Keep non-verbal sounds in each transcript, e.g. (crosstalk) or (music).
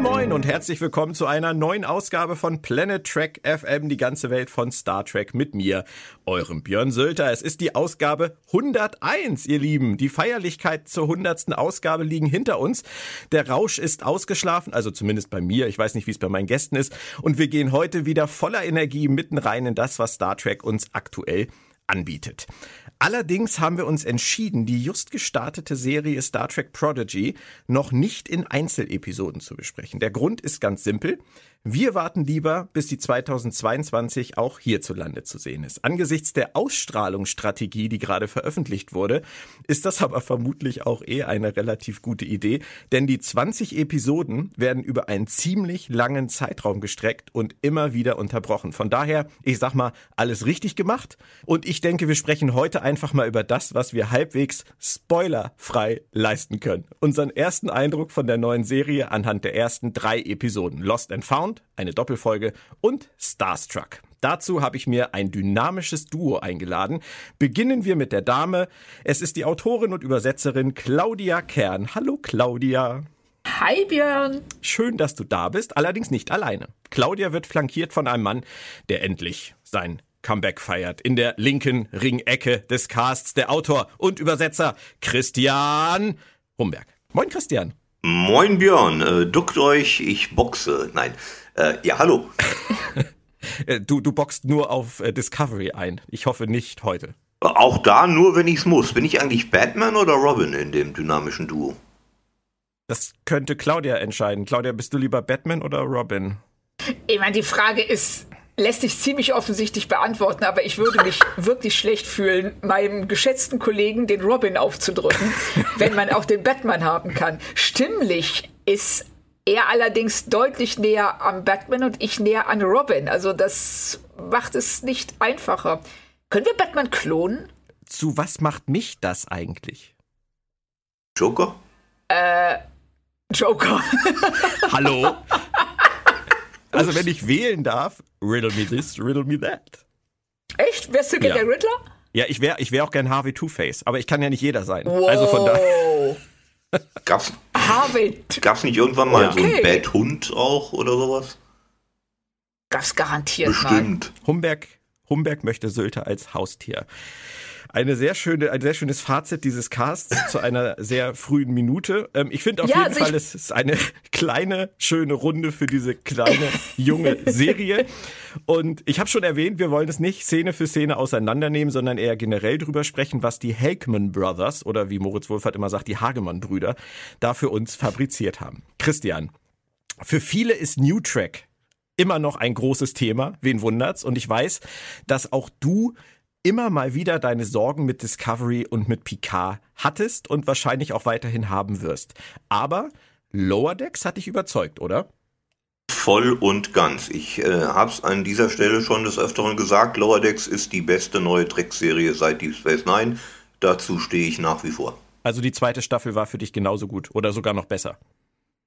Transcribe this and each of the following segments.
Moin Moin und herzlich willkommen zu einer neuen Ausgabe von Planet Trek FM, die ganze Welt von Star Trek mit mir, eurem Björn Sölter. Es ist die Ausgabe 101, ihr Lieben. Die Feierlichkeit zur 100. Ausgabe liegen hinter uns. Der Rausch ist ausgeschlafen, also zumindest bei mir. Ich weiß nicht, wie es bei meinen Gästen ist. Und wir gehen heute wieder voller Energie mitten rein in das, was Star Trek uns aktuell anbietet. Allerdings haben wir uns entschieden, die just gestartete Serie Star Trek Prodigy noch nicht in Einzelepisoden zu besprechen. Der Grund ist ganz simpel. Wir warten lieber, bis die 2022 auch hierzulande zu sehen ist. Angesichts der Ausstrahlungsstrategie, die gerade veröffentlicht wurde, ist das aber vermutlich auch eher eine relativ gute Idee, denn die 20 Episoden werden über einen ziemlich langen Zeitraum gestreckt und immer wieder unterbrochen. Von daher, ich sag mal, alles richtig gemacht und ich denke, wir sprechen heute einfach mal über das, was wir halbwegs spoilerfrei leisten können. Unseren ersten Eindruck von der neuen Serie anhand der ersten drei Episoden Lost and Found Sound, eine Doppelfolge und Starstruck. Dazu habe ich mir ein dynamisches Duo eingeladen. Beginnen wir mit der Dame. Es ist die Autorin und Übersetzerin Claudia Kern. Hallo Claudia. Hi Björn. Schön, dass du da bist, allerdings nicht alleine. Claudia wird flankiert von einem Mann, der endlich sein Comeback feiert. In der linken Ringecke des Casts der Autor und Übersetzer Christian Humberg. Moin Christian. Moin Björn, äh, duckt euch, ich boxe. Nein, äh, ja, hallo. (laughs) Äh, du, du boxt nur auf äh, Discovery ein. Ich hoffe nicht heute. Auch da nur, wenn ich's muss. Bin ich eigentlich Batman oder Robin in dem dynamischen Duo? Das könnte Claudia entscheiden. Claudia, bist du lieber Batman oder Robin? Ich meine, die Frage ist, lässt sich ziemlich offensichtlich beantworten, aber ich würde mich (laughs) wirklich schlecht fühlen, meinem geschätzten Kollegen den Robin aufzudrücken, (laughs) wenn man auch den Batman haben kann. Stimmlich ist er allerdings deutlich näher am Batman und ich näher an Robin. Also das macht es nicht einfacher. Können wir Batman klonen? Zu was macht mich das eigentlich? Joker? Äh, Joker. (laughs) Hallo? Also wenn ich wählen darf, riddle me this, riddle me that. Echt? Wärst du gern ja. der Riddler? Ja, ich wäre ich wär auch gern Harvey Two-Face, aber ich kann ja nicht jeder sein. Wow. Also von daher. Gab's, Harvey. gab's nicht irgendwann mal okay. so einen Bad Hund auch oder sowas? Gab's garantiert Bestimmt. Mal. Humberg, Humberg möchte Sylter als Haustier eine sehr schöne, ein sehr schönes Fazit dieses Casts zu einer sehr frühen Minute. Ähm, ich finde auf ja, jeden also Fall, es ist eine kleine, schöne Runde für diese kleine, junge Serie. Und ich habe schon erwähnt, wir wollen es nicht Szene für Szene auseinandernehmen, sondern eher generell drüber sprechen, was die Hageman Brothers oder wie Moritz Wohlfahrt immer sagt, die Hagemann-Brüder da für uns fabriziert haben. Christian, für viele ist New Track immer noch ein großes Thema. Wen wundert's? Und ich weiß, dass auch du immer mal wieder deine Sorgen mit Discovery und mit Picard hattest und wahrscheinlich auch weiterhin haben wirst. Aber Lower Decks hat dich überzeugt, oder? Voll und ganz. Ich äh, habe es an dieser Stelle schon des Öfteren gesagt, Lower Decks ist die beste neue Trek-Serie seit Deep Space Nine. Dazu stehe ich nach wie vor. Also die zweite Staffel war für dich genauso gut oder sogar noch besser?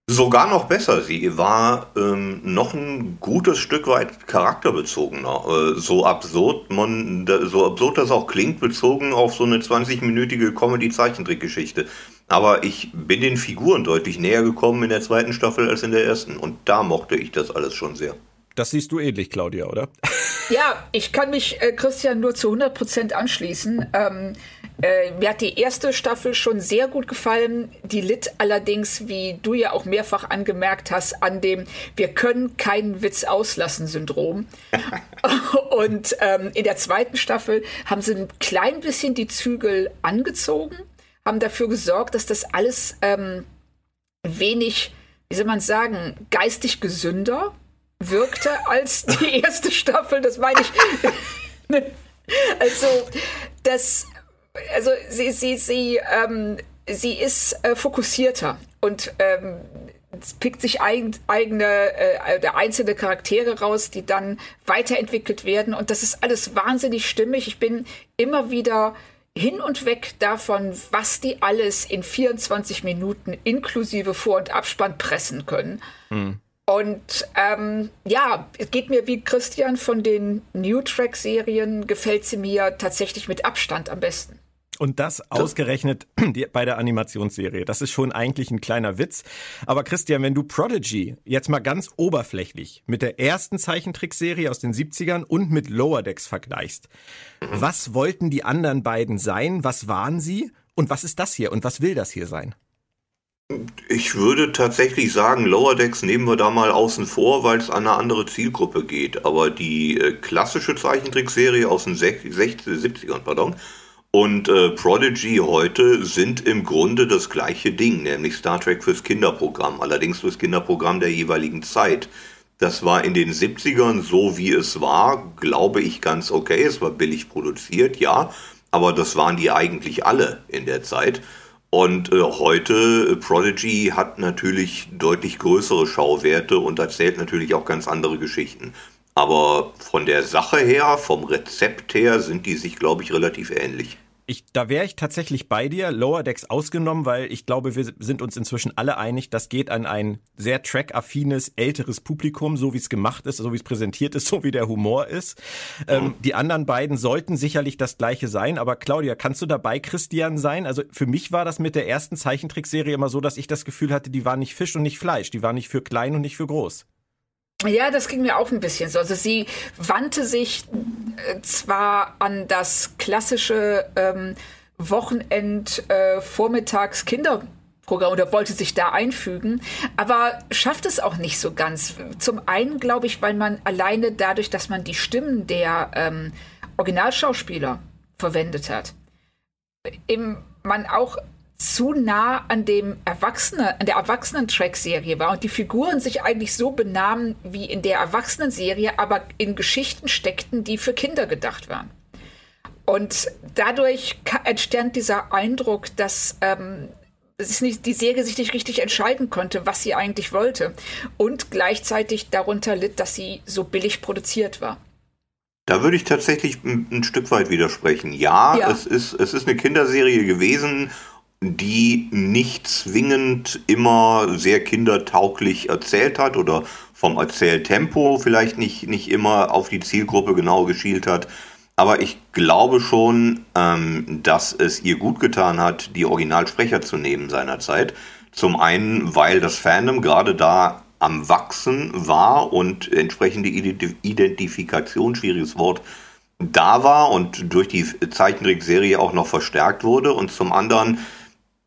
Sogar noch besser. Sie war ähm, noch ein gutes Stück weit charakterbezogener. Äh, so absurd man, so absurd das auch klingt, bezogen auf so eine 20-minütige Comedy-Zeichentrickgeschichte. Aber ich bin den Figuren deutlich näher gekommen in der zweiten Staffel als in der ersten. Und da mochte ich das alles schon sehr. Das siehst du ähnlich, Claudia, oder? Ja, ich kann mich äh, Christian nur zu 100 Prozent anschließen. Ähm, äh, mir hat die erste Staffel schon sehr gut gefallen. Die litt allerdings, wie du ja auch mehrfach angemerkt hast, an dem Wir können keinen Witz auslassen Syndrom. (laughs) Und ähm, in der zweiten Staffel haben sie ein klein bisschen die Zügel angezogen, haben dafür gesorgt, dass das alles ähm, wenig, wie soll man sagen, geistig gesünder wirkte als die (laughs) erste Staffel. Das meine ich. (laughs) also, das also sie, sie, sie, ähm, sie ist äh, fokussierter und ähm, pickt sich ein, eigene, äh, der einzelne Charaktere raus, die dann weiterentwickelt werden. Und das ist alles wahnsinnig stimmig. Ich bin immer wieder hin und weg davon, was die alles in 24 Minuten inklusive Vor- und Abspann pressen können. Mhm. Und ähm, ja, es geht mir wie Christian von den New Track-Serien, gefällt sie mir tatsächlich mit Abstand am besten. Und das ausgerechnet (clears throat) bei der Animationsserie. Das ist schon eigentlich ein kleiner Witz. Aber Christian, wenn du Prodigy jetzt mal ganz oberflächlich mit der ersten Zeichentrickserie aus den 70ern und mit Lower Decks vergleichst, was wollten die anderen beiden sein? Was waren sie? Und was ist das hier? Und was will das hier sein? Ich würde tatsächlich sagen, Lower Decks nehmen wir da mal außen vor, weil es an eine andere Zielgruppe geht. Aber die äh, klassische Zeichentrickserie aus den 60, 70ern, pardon, und äh, Prodigy heute sind im Grunde das gleiche Ding, nämlich Star Trek fürs Kinderprogramm, allerdings fürs Kinderprogramm der jeweiligen Zeit. Das war in den 70ern so, wie es war, glaube ich, ganz okay. Es war billig produziert, ja, aber das waren die eigentlich alle in der Zeit. Und äh, heute, äh, Prodigy hat natürlich deutlich größere Schauwerte und erzählt natürlich auch ganz andere Geschichten. Aber von der Sache her, vom Rezept her, sind die sich, glaube ich, relativ ähnlich. Ich, da wäre ich tatsächlich bei dir, Lower Decks ausgenommen, weil ich glaube, wir sind uns inzwischen alle einig, das geht an ein sehr track-affines, älteres Publikum, so wie es gemacht ist, so wie es präsentiert ist, (laughs) so wie der Humor ist. Ähm, die anderen beiden sollten sicherlich das gleiche sein, aber Claudia, kannst du dabei Christian sein? Also für mich war das mit der ersten Zeichentrickserie immer so, dass ich das Gefühl hatte, die war nicht Fisch und nicht Fleisch, die war nicht für klein und nicht für groß. Ja, das ging mir auch ein bisschen so. Also sie wandte sich äh, zwar an das klassische ähm, Wochenend äh, oder wollte sich da einfügen, aber schafft es auch nicht so ganz. Zum einen glaube ich, weil man alleine dadurch, dass man die Stimmen der ähm, Originalschauspieler verwendet hat, im, man auch zu nah an dem Erwachsene, an der Erwachsenen-Track-Serie war und die Figuren sich eigentlich so benahmen wie in der Erwachsenen-Serie, aber in Geschichten steckten, die für Kinder gedacht waren. Und dadurch entstand dieser Eindruck, dass ähm, nicht, die Serie sich nicht richtig entscheiden konnte, was sie eigentlich wollte. Und gleichzeitig darunter litt, dass sie so billig produziert war. Da würde ich tatsächlich ein, ein Stück weit widersprechen. Ja, ja, Es, ist, es ist eine Kinderserie gewesen die nicht zwingend immer sehr kindertauglich erzählt hat oder vom Erzähltempo vielleicht nicht, nicht immer auf die Zielgruppe genau geschielt hat. Aber ich glaube schon, ähm, dass es ihr gut getan hat, die Originalsprecher zu nehmen seinerzeit. Zum einen, weil das Fandom gerade da am Wachsen war und entsprechende Identifikation, schwieriges Wort, da war und durch die Zeichentrickserie auch noch verstärkt wurde. Und zum anderen,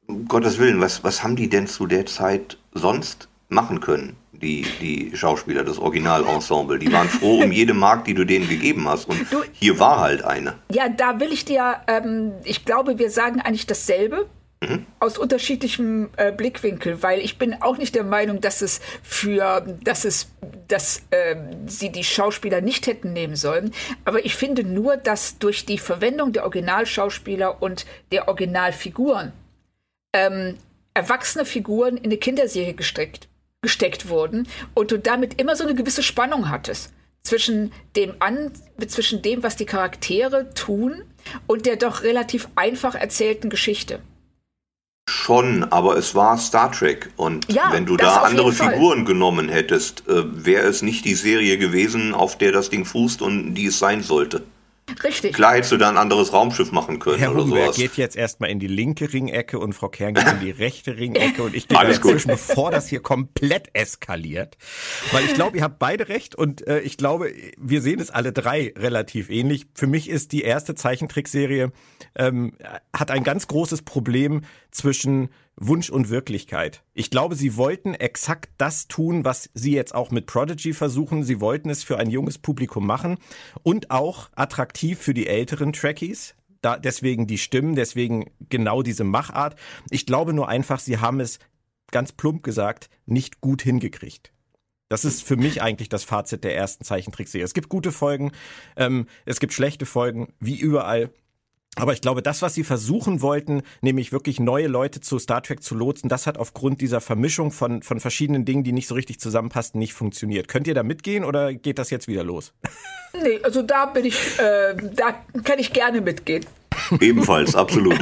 um Gottes Willen, was, was haben die denn zu der Zeit sonst machen können? Die, die Schauspieler, das Originalensemble, die waren froh um jede Mark, die du denen gegeben hast. Und du, hier war halt eine. Ja, da will ich dir, ähm, ich glaube, wir sagen eigentlich dasselbe. Mhm. Aus unterschiedlichem äh, Blickwinkel, weil ich bin auch nicht der Meinung, dass es für, dass es, dass äh, sie die Schauspieler nicht hätten nehmen sollen. Aber ich finde nur, dass durch die Verwendung der Originalschauspieler und der Originalfiguren ähm, erwachsene Figuren in eine Kinderserie gesteckt, gesteckt wurden und du damit immer so eine gewisse Spannung hattest zwischen dem an zwischen dem, was die Charaktere tun und der doch relativ einfach erzählten Geschichte. Schon, aber es war Star Trek und ja, wenn du da andere Figuren genommen hättest, äh, wäre es nicht die Serie gewesen, auf der das Ding fußt und die es sein sollte. Richtig. Klar hättest du da ein anderes Raumschiff machen können Herr oder Humberg sowas. geht jetzt erstmal in die linke Ringecke und Frau Kern geht in die rechte Ringecke und ich gehe dazwischen, bevor das hier komplett eskaliert. Weil ich glaube, ihr habt beide recht und äh, ich glaube, wir sehen es alle drei relativ ähnlich. Für mich ist die erste Zeichentrickserie, ähm, hat ein ganz großes Problem zwischen Wunsch und Wirklichkeit. Ich glaube, sie wollten exakt das tun, was sie jetzt auch mit Prodigy versuchen. Sie wollten es für ein junges Publikum machen und auch attraktiv für die älteren Trekkies. Da, deswegen die Stimmen, deswegen genau diese Machart. Ich glaube nur einfach, sie haben es ganz plump gesagt, nicht gut hingekriegt. Das ist für mich eigentlich das Fazit der ersten Zeichentrickserie. Es gibt gute Folgen, ähm, es gibt schlechte Folgen, wie überall. Aber ich glaube, das, was sie versuchen wollten, nämlich wirklich neue Leute zu Star Trek zu lotsen, das hat aufgrund dieser Vermischung von, von verschiedenen Dingen, die nicht so richtig zusammenpassten, nicht funktioniert. Könnt ihr da mitgehen oder geht das jetzt wieder los? (laughs) Nee, also da bin ich, äh, da kann ich gerne mitgehen. Ebenfalls, absolut.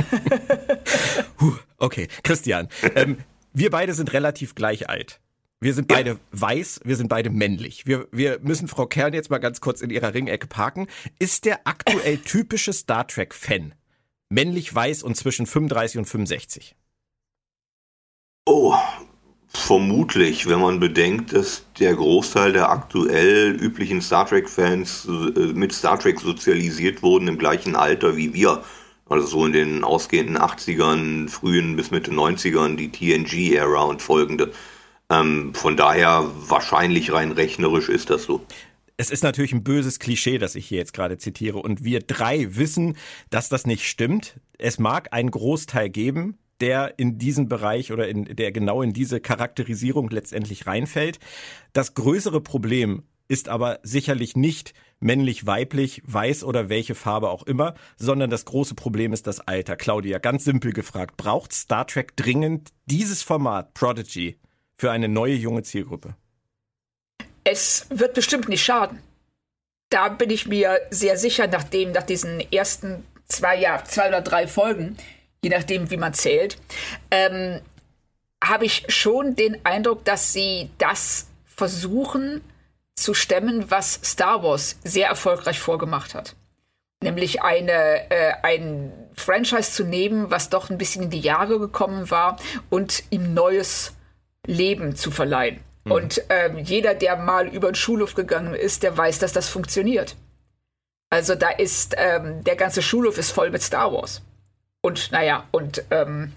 (laughs) okay, Christian, ähm, wir beide sind relativ gleich alt. Wir sind beide ja. weiß, wir sind beide männlich. Wir, wir müssen Frau Kern jetzt mal ganz kurz in ihrer Ringecke parken. Ist der aktuell (laughs) typische Star Trek-Fan männlich, weiß und zwischen 35 und 65? Oh, vermutlich, wenn man bedenkt, dass der Großteil der aktuell üblichen Star Trek-Fans äh, mit Star Trek sozialisiert wurden im gleichen Alter wie wir. Also so in den ausgehenden 80ern, frühen bis Mitte 90ern, die TNG-Ära und folgende. Ähm, von daher wahrscheinlich rein rechnerisch ist das so es ist natürlich ein böses Klischee, das ich hier jetzt gerade zitiere. Und wir drei wissen, dass das nicht stimmt. Es mag einen Großteil geben, der in diesen Bereich oder in, der genau in diese Charakterisierung letztendlich reinfällt. Das größere Problem ist aber sicherlich nicht männlich, weiblich, weiß oder welche Farbe auch immer, sondern das große Problem ist das Alter. Claudia, ganz simpel gefragt, braucht Star Trek dringend dieses Format Prodigy für eine neue junge Zielgruppe? Es wird bestimmt nicht schaden. Da bin ich mir sehr sicher, nachdem nach diesen ersten zwei, ja, zwei oder drei Folgen, je nachdem, wie man zählt, ähm, habe ich schon den Eindruck, dass sie das versuchen zu stemmen, was Star Wars sehr erfolgreich vorgemacht hat. Nämlich eine, äh, ein Franchise zu nehmen, was doch ein bisschen in die Jahre gekommen war und ihm neues Leben zu verleihen. Mhm. Und ähm, jeder, der mal über den Schulhof gegangen ist, der weiß, dass das funktioniert. Also da ist, ähm, der ganze Schulhof ist voll mit Star Wars. Und naja, und ähm,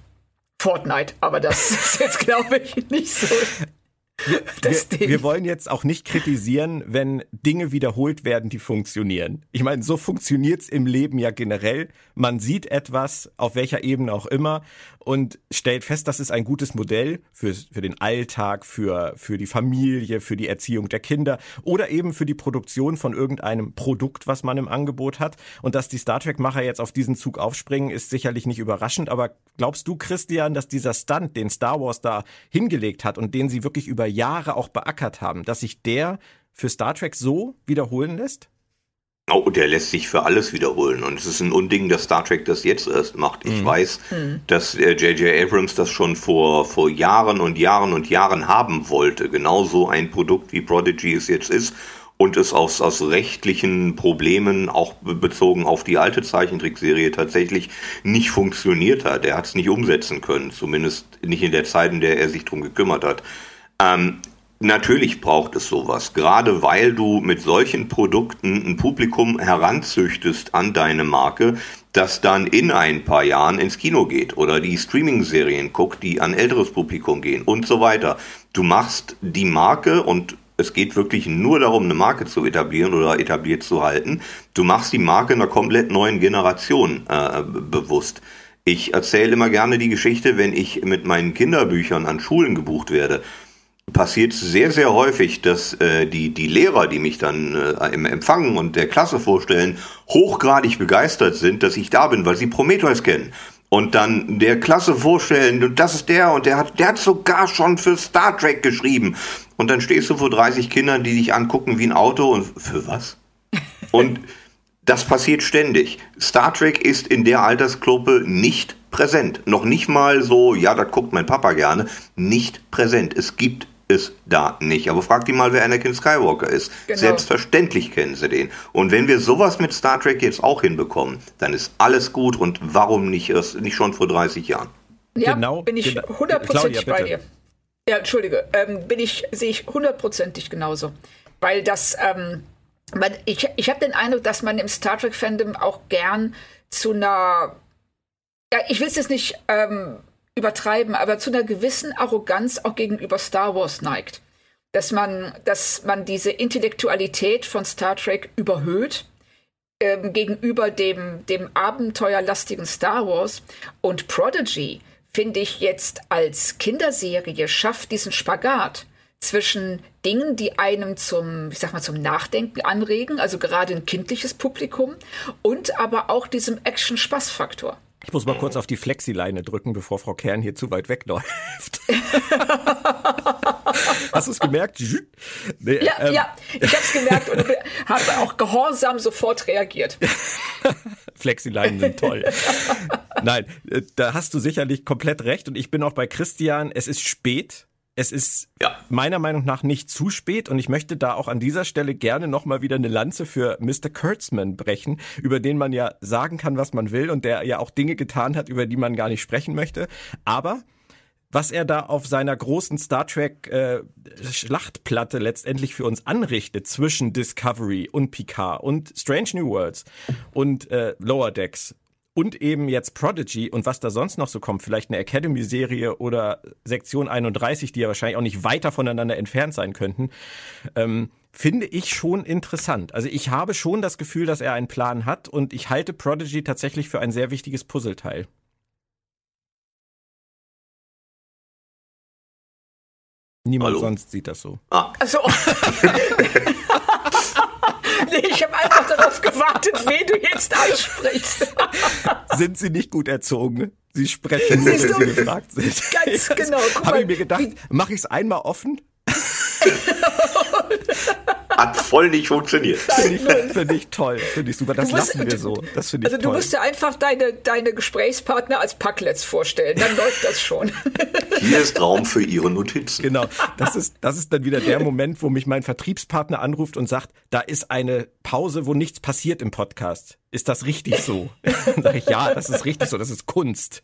Fortnite, aber das (laughs) ist jetzt, glaube ich, nicht so. Wir, (laughs) wir, wollen jetzt auch nicht kritisieren, wenn Dinge wiederholt werden, die funktionieren. Ich meine, so funktioniert's im Leben ja generell. Man sieht etwas, auf welcher Ebene auch immer, und stellt fest, das ist ein gutes Modell für, für den Alltag, für, für die Familie, für die Erziehung der Kinder oder eben für die Produktion von irgendeinem Produkt, was man im Angebot hat. Und dass die Star Trek-Macher jetzt auf diesen Zug aufspringen, ist sicherlich nicht überraschend. Aber glaubst du, Christian, dass dieser Stunt, den Star Wars da hingelegt hat und den sie wirklich über Jahre auch beackert haben, dass sich der für Star Trek so wiederholen lässt? Oh, der lässt sich für alles wiederholen. Und es ist ein Unding, dass Star Trek das jetzt erst macht. Ich mhm. weiß, mhm. dass J.J. Äh, Abrams das schon vor, vor Jahren und Jahren und Jahren haben wollte. Genauso ein Produkt wie Prodigy es jetzt ist. Und es aus, aus rechtlichen Problemen, auch bezogen auf die alte Zeichentrickserie, tatsächlich nicht funktioniert hat. Er hat es nicht umsetzen können. Zumindest nicht in der Zeit, in der er sich drum gekümmert hat. Ähm, Natürlich braucht es sowas, gerade weil du mit solchen Produkten ein Publikum heranzüchtest an deine Marke, das dann in ein paar Jahren ins Kino geht oder die Streaming-Serien guckt, die an älteres Publikum gehen und so weiter. Du machst die Marke und es geht wirklich nur darum, eine Marke zu etablieren oder etabliert zu halten. Du machst die Marke einer komplett neuen Generation äh, bewusst. Ich erzähle immer gerne die Geschichte, wenn ich mit meinen Kinderbüchern an Schulen gebucht werde passiert sehr, sehr häufig, dass äh, die, die Lehrer, die mich dann äh, im Empfang und der Klasse vorstellen, hochgradig begeistert sind, dass ich da bin, weil sie Prometheus kennen. Und dann der Klasse vorstellen, und das ist der, und der hat, der hat sogar schon für Star Trek geschrieben. Und dann stehst du vor 30 Kindern, die dich angucken wie ein Auto und für was? Und das passiert ständig. Star Trek ist in der Altersgruppe nicht präsent. Noch nicht mal so, ja, das guckt mein Papa gerne. Nicht präsent. Es gibt es da nicht. Aber frag die mal, wer Anakin Skywalker ist. Genau. Selbstverständlich kennen sie den. Und wenn wir sowas mit Star Trek jetzt auch hinbekommen, dann ist alles gut und warum nicht erst nicht schon vor 30 Jahren? Ja, genau, bin ich hundertprozentig bei dir. Ja, entschuldige, ähm, bin ich sehe ich hundertprozentig genauso, weil das ähm, man, ich ich habe den Eindruck, dass man im Star Trek Fandom auch gern zu einer ja, ich will es jetzt nicht ähm, übertreiben, aber zu einer gewissen Arroganz auch gegenüber Star Wars neigt. Dass man, dass man diese Intellektualität von Star Trek überhöht ähm, gegenüber dem, dem abenteuerlastigen Star Wars. Und Prodigy, finde ich jetzt als Kinderserie, schafft diesen Spagat zwischen Dingen, die einem zum, ich sag mal, zum Nachdenken anregen, also gerade ein kindliches Publikum, und aber auch diesem Action-Spaß-Faktor. Ich muss mal kurz auf die Flexileine drücken, bevor Frau Kern hier zu weit wegläuft. (laughs) Hast du es gemerkt? Nee, ja, ähm. ja, ich habe es gemerkt und habe auch gehorsam sofort reagiert. (laughs) Flexileinen sind toll. Nein, äh, da hast du sicherlich komplett recht und ich bin auch bei Christian. Es ist spät Es ist ja. meiner Meinung nach nicht zu spät und ich möchte da auch an dieser Stelle gerne nochmal wieder eine Lanze für Mr. Kurtzman brechen, über den man ja sagen kann, was man will und der ja auch Dinge getan hat, über die man gar nicht sprechen möchte. Aber was er da auf seiner großen Star Trek äh, Schlachtplatte letztendlich für uns anrichtet zwischen Discovery und Picard und Strange New Worlds und äh, Lower Decks und eben jetzt Prodigy und was da sonst noch so kommt, vielleicht eine Academy-Serie oder Sektion 31, die ja wahrscheinlich auch nicht weiter voneinander entfernt sein könnten, ähm, finde ich schon interessant. Also ich habe schon das Gefühl, dass er einen Plan hat und ich halte Prodigy tatsächlich für ein sehr wichtiges Puzzleteil. Niemand Hallo? sonst sieht das so. Ah. Also, (laughs) (laughs) nee, ich habe einfach darauf gewartet, wen du jetzt ansprichst. sind sie nicht gut erzogen? Sie sprechen nur, wenn sie gefragt sind. Ganz genau. Habe ich mir gedacht, mache ich es einmal offen? (laughs) Hat voll nicht funktioniert. Finde ich, find ich toll, finde ich super. Das musst, lassen wir so. Das finde ich Also du musst dir einfach deine, deine Gesprächspartner als Packlets vorstellen, dann läuft das schon. (laughs) Hier ist Raum für Ihre Notizen. Genau, das ist, das ist dann wieder der Moment, wo mich mein Vertriebspartner anruft und sagt, da ist eine Pause, wo nichts passiert im Podcast. Ist das richtig so? (laughs) Dann sage ich, ja, das ist richtig so, das ist Kunst.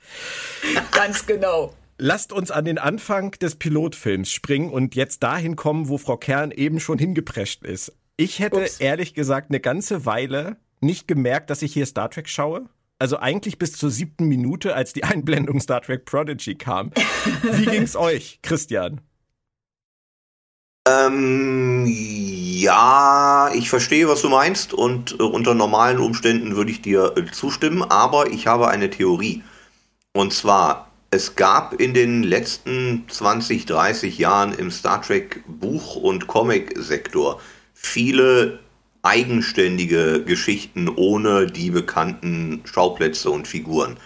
Ganz genau. Lasst uns an den Anfang des Pilotfilms springen und jetzt dahin kommen, wo Frau Kern eben schon hingeprescht ist. Ich hätte Ups. ehrlich gesagt eine ganze Weile nicht gemerkt, dass ich hier Star Trek schaue. Also eigentlich bis zur siebten Minute, als die Einblendung Star Trek Prodigy kam. Wie ging's euch, Christian? Ähm, ja, ich verstehe, was du meinst und äh, unter normalen Umständen würde ich dir äh, zustimmen, aber ich habe eine Theorie. Und zwar, es gab in den letzten 20, 30 Jahren im Star Trek Buch- und Comic-Sektor viele eigenständige Geschichten ohne die bekannten Schauplätze und Figuren.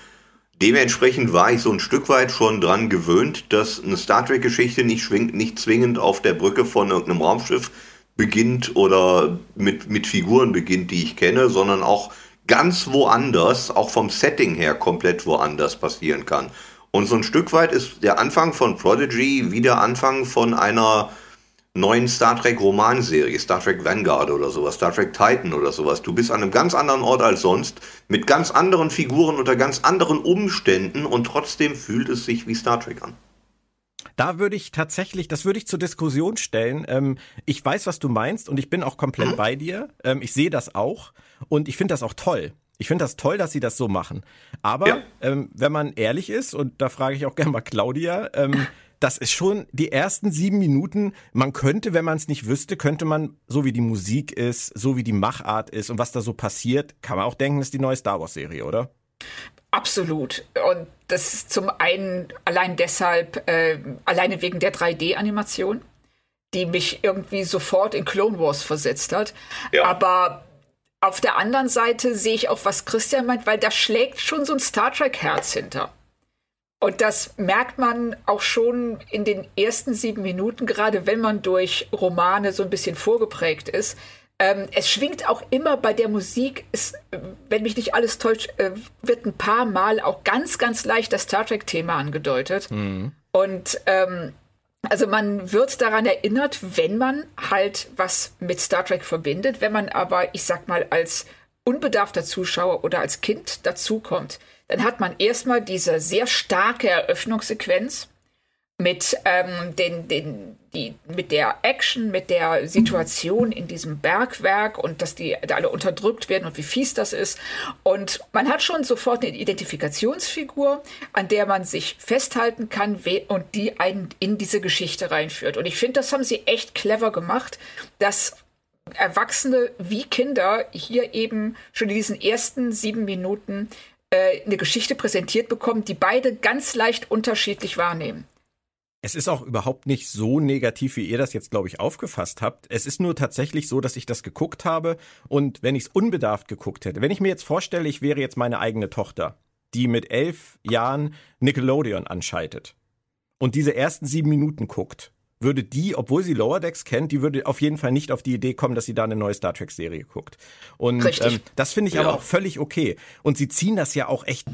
Dementsprechend war ich so ein Stück weit schon dran gewöhnt, dass eine Star Trek-Geschichte nicht, nicht zwingend auf der Brücke von irgendeinem Raumschiff beginnt oder mit, mit Figuren beginnt, die ich kenne, sondern auch ganz woanders, auch vom Setting her komplett woanders passieren kann. Und so ein Stück weit ist der Anfang von Prodigy wie der Anfang von einer neuen Star Trek Romanserie, Star Trek Vanguard oder sowas, Star Trek Titan oder sowas. Du bist an einem ganz anderen Ort als sonst, mit ganz anderen Figuren unter ganz anderen Umständen und trotzdem fühlt es sich wie Star Trek an. Da würde ich tatsächlich, das würde ich zur Diskussion stellen. Ähm, ich weiß, was du meinst und ich bin auch komplett mhm. bei dir. Ähm, ich sehe das auch und ich finde das auch toll. Ich finde das toll, dass sie das so machen. Aber ja. ähm, wenn man ehrlich ist, und da frage ich auch gerne mal Claudia, ähm, das ist schon die ersten sieben Minuten. Man könnte, wenn man es nicht wüsste, könnte man, so wie die Musik ist, so wie die Machart ist und was da so passiert, kann man auch denken, das ist die neue Star Wars-Serie, oder? Absolut. Und das ist zum einen allein deshalb, äh, alleine wegen der 3D-Animation, die mich irgendwie sofort in Clone Wars versetzt hat. Ja. Aber auf der anderen Seite sehe ich auch, was Christian meint, weil da schlägt schon so ein Star Trek-Herz hinter. Und das merkt man auch schon in den ersten sieben Minuten, gerade wenn man durch Romane so ein bisschen vorgeprägt ist. Ähm, es schwingt auch immer bei der Musik, es, wenn mich nicht alles täuscht, äh, wird ein paar Mal auch ganz, ganz leicht das Star Trek-Thema angedeutet. Mhm. Und ähm, also man wird daran erinnert, wenn man halt was mit Star Trek verbindet, wenn man aber, ich sag mal, als unbedarfter Zuschauer oder als Kind dazukommt, dann hat man erstmal diese sehr starke Eröffnungssequenz mit ähm, den, den, die, mit der Action, mit der Situation in diesem Bergwerk und dass die da alle unterdrückt werden und wie fies das ist. Und man hat schon sofort eine Identifikationsfigur, an der man sich festhalten kann und die einen in diese Geschichte reinführt. Und ich finde, das haben sie echt clever gemacht, dass Erwachsene wie Kinder hier eben schon in diesen ersten sieben Minuten äh, eine Geschichte präsentiert bekommen, die beide ganz leicht unterschiedlich wahrnehmen. Es ist auch überhaupt nicht so negativ, wie ihr das jetzt, glaube ich, aufgefasst habt. Es ist nur tatsächlich so, dass ich das geguckt habe und wenn ich es unbedarft geguckt hätte, wenn ich mir jetzt vorstelle, ich wäre jetzt meine eigene Tochter, die mit elf Jahren Nickelodeon anschaltet und diese ersten sieben Minuten guckt würde die, obwohl sie Lower Decks kennt, die würde auf jeden Fall nicht auf die Idee kommen, dass sie da eine neue Star Trek Serie guckt. Und ähm, das finde ich ja. aber auch völlig okay. Und sie ziehen das ja auch echt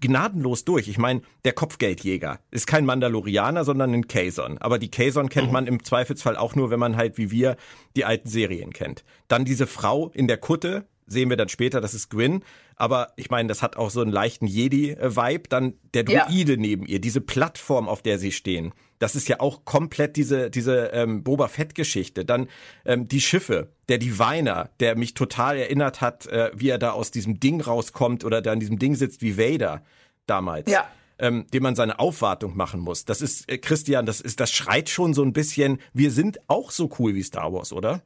gnadenlos durch. Ich meine, der Kopfgeldjäger ist kein Mandalorianer, sondern ein Kazon. Aber die Kazon kennt mhm. man im Zweifelsfall auch nur, wenn man halt wie wir die alten Serien kennt. Dann diese Frau in der Kutte, sehen wir dann später, das ist Gwyn. Aber ich meine, das hat auch so einen leichten Jedi-Vibe. Dann der Druide ja. neben ihr, diese Plattform, auf der sie stehen. Das ist ja auch komplett diese, diese ähm, Boba Fett-Geschichte. Dann ähm, die Schiffe, der Diviner, der mich total erinnert hat, äh, wie er da aus diesem Ding rauskommt oder da in diesem Ding sitzt wie Vader damals. Ja. Ähm, dem man seine Aufwartung machen muss. Das ist, äh, Christian, das ist, das schreit schon so ein bisschen, wir sind auch so cool wie Star Wars, oder?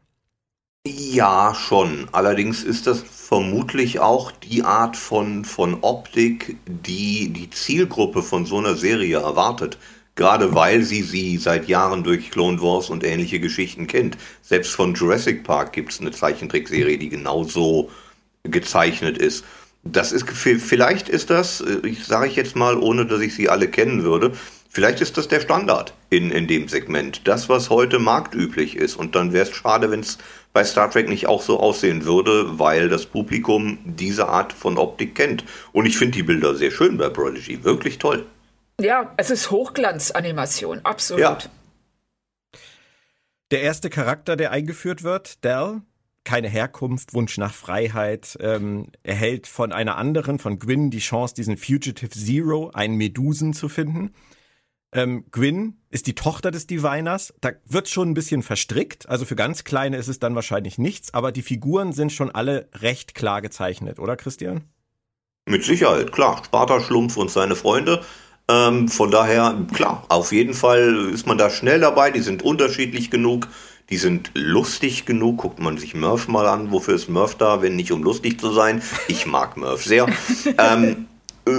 Ja, schon. Allerdings ist das vermutlich auch die Art von, von Optik, die die Zielgruppe von so einer Serie erwartet. Gerade weil sie sie seit Jahren durch Clone Wars und ähnliche Geschichten kennt. Selbst von Jurassic Park gibt es eine Zeichentrickserie, die genauso gezeichnet ist. Das ist vielleicht ist das, äh, ich sage ich jetzt mal, ohne dass ich sie alle kennen würde, vielleicht ist das der Standard in, in dem Segment. Das, was heute marktüblich ist. Und dann wäre es schade, wenn es bei Star Trek nicht auch so aussehen würde, weil das Publikum diese Art von Optik kennt. Und ich finde die Bilder sehr schön bei Prodigy. Wirklich toll. Ja, es ist Hochglanzanimation, absolut. Ja. Der erste Charakter, der eingeführt wird, Dell, keine Herkunft, Wunsch nach Freiheit, ähm, erhält von einer anderen, von Gwyn, die Chance, diesen Fugitive Zero, einen Medusen zu finden. Ähm, Gwyn ist die Tochter des Diviners. Da wird schon ein bisschen verstrickt. Also für ganz Kleine ist es dann wahrscheinlich nichts, aber die Figuren sind schon alle recht klar gezeichnet, oder Christian? Mit Sicherheit, klar. Sparta Schlumpf und seine Freunde ähm, von daher, klar, auf jeden Fall ist man da schnell dabei. Die sind unterschiedlich genug. Die sind lustig genug. Guckt man sich Murph mal an. Wofür ist Murph da, wenn nicht um lustig zu sein? Ich mag Murph sehr. (laughs) ähm, äh,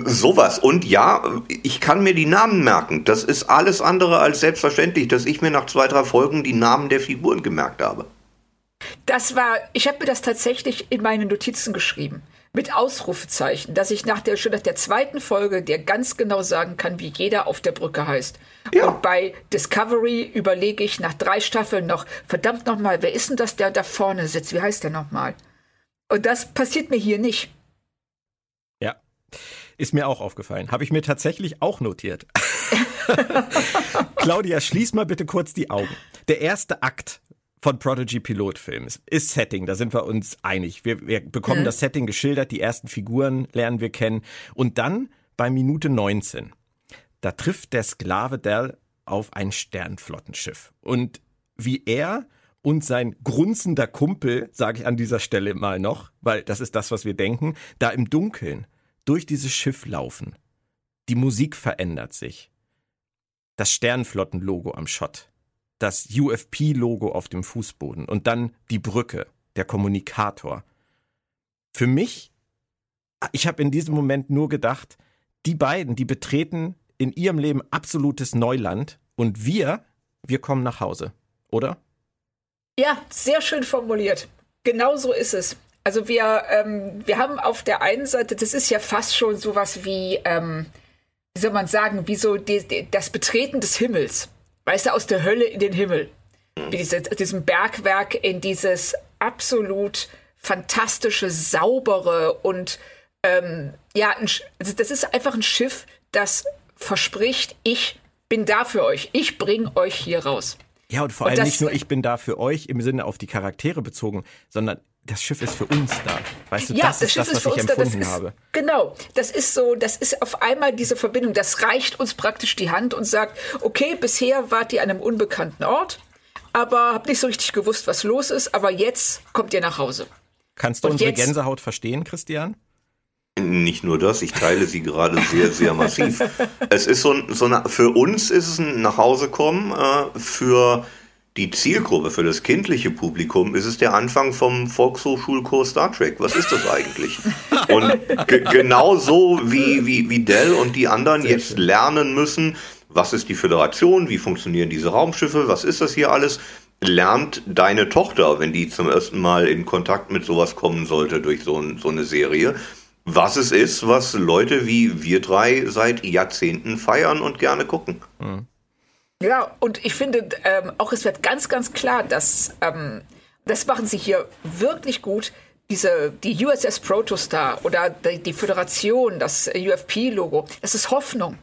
sowas. Und ja, ich kann mir die Namen merken. Das ist alles andere als selbstverständlich, dass ich mir nach zwei, drei Folgen die Namen der Figuren gemerkt habe. Das war, ich habe mir das tatsächlich in meine Notizen geschrieben mit Ausrufezeichen, dass ich nach der, schon nach der zweiten Folge dir ganz genau sagen kann, wie jeder auf der Brücke heißt. Ja. Und bei Discovery überlege ich nach drei Staffeln noch, verdammt nochmal, wer ist denn das, der da vorne sitzt? Wie heißt der nochmal? Und das passiert mir hier nicht. Ist mir auch aufgefallen. Habe ich mir tatsächlich auch notiert. (laughs) Claudia, schließ mal bitte kurz die Augen. Der erste Akt von Prodigy Pilotfilms ist Setting, da sind wir uns einig. Wir, wir bekommen mhm. das Setting geschildert, die ersten Figuren lernen wir kennen. Und dann bei Minute 19, da trifft der Sklave Dell auf ein Sternflottenschiff. Und wie er und sein grunzender Kumpel, sage ich an dieser Stelle mal noch, weil das ist das, was wir denken, da im Dunkeln durch dieses Schiff laufen. Die Musik verändert sich. Das Sternflottenlogo am Schott das UFP-Logo auf dem Fußboden und dann die Brücke, der Kommunikator. Für mich, ich habe in diesem Moment nur gedacht, die beiden, die betreten in ihrem Leben absolutes Neuland und wir, wir kommen nach Hause, oder? Ja, sehr schön formuliert. Genau so ist es. Also wir, ähm, wir haben auf der einen Seite, das ist ja fast schon sowas wie, ähm, wie soll man sagen, wie so die, die, das Betreten des Himmels weißt du, aus der Hölle in den Himmel. Wie diese, diesem Bergwerk in dieses absolut fantastische, saubere und ähm, ja, ein, also das ist einfach ein Schiff, das verspricht, ich bin da für euch, ich bringe euch hier raus. Ja, und vor allem das, nicht nur ich bin da für euch im Sinne auf die Charaktere bezogen, sondern das Schiff ist für uns da. Weißt du, ja, das, das ist Schiff das, was ist ich empfunden da, ist, habe. Genau, das ist so, das ist auf einmal diese Verbindung, das reicht uns praktisch die Hand und sagt, okay, bisher wart ihr an einem unbekannten Ort, aber habt nicht so richtig gewusst, was los ist, aber jetzt kommt ihr nach Hause. Kannst du und unsere jetzt, Gänsehaut verstehen, Christian? Nicht nur das, ich teile sie gerade sehr, sehr massiv. (laughs) Es ist so, so eine, für uns ist es ein Nachhausekommen, äh, für die Zielgruppe für das kindliche Publikum ist es der Anfang vom Volkshochschulkurs Star Trek. Was ist das eigentlich? (laughs) Und genau so wie, wie, wie Dell und die anderen Sehr jetzt schön. lernen müssen, was ist die Föderation, wie funktionieren diese Raumschiffe, was ist das hier alles, lernt deine Tochter, wenn die zum ersten Mal in Kontakt mit sowas kommen sollte durch so, ein, so eine Serie, was es ist, was Leute wie wir drei seit Jahrzehnten feiern und gerne gucken. Mhm. Ja, und ich finde ähm, auch, es wird ganz, ganz klar, dass ähm, das machen sie hier wirklich gut. Diese, die USS Protostar oder die, die Föderation, das UFP-Logo, das ist Hoffnung.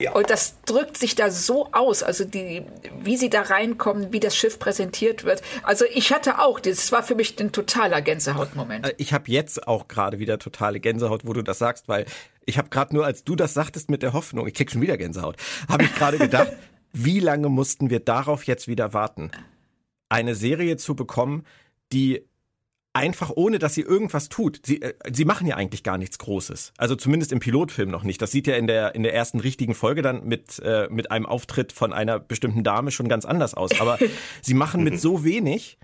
Ja. Und das drückt sich da so aus, also die, wie sie da reinkommen, wie das Schiff präsentiert wird. Also ich hatte auch, das war für mich ein totaler Gänsehautmoment. Äh, ich habe jetzt auch gerade wieder totale Gänsehaut, wo du das sagst, weil ich habe gerade nur, als du das sagtest mit der Hoffnung, ich krieg schon wieder Gänsehaut, habe ich gerade gedacht, (laughs) wie lange mussten wir darauf jetzt wieder warten? eine Serie zu bekommen, die einfach ohne, dass sie irgendwas tut. Sie, äh, sie machen ja eigentlich gar nichts Großes. Also zumindest im Pilotfilm noch nicht. Das sieht ja in der, in der ersten richtigen Folge dann mit, äh, mit einem Auftritt von einer bestimmten Dame schon ganz anders aus. Aber (laughs) sie machen mit so wenig,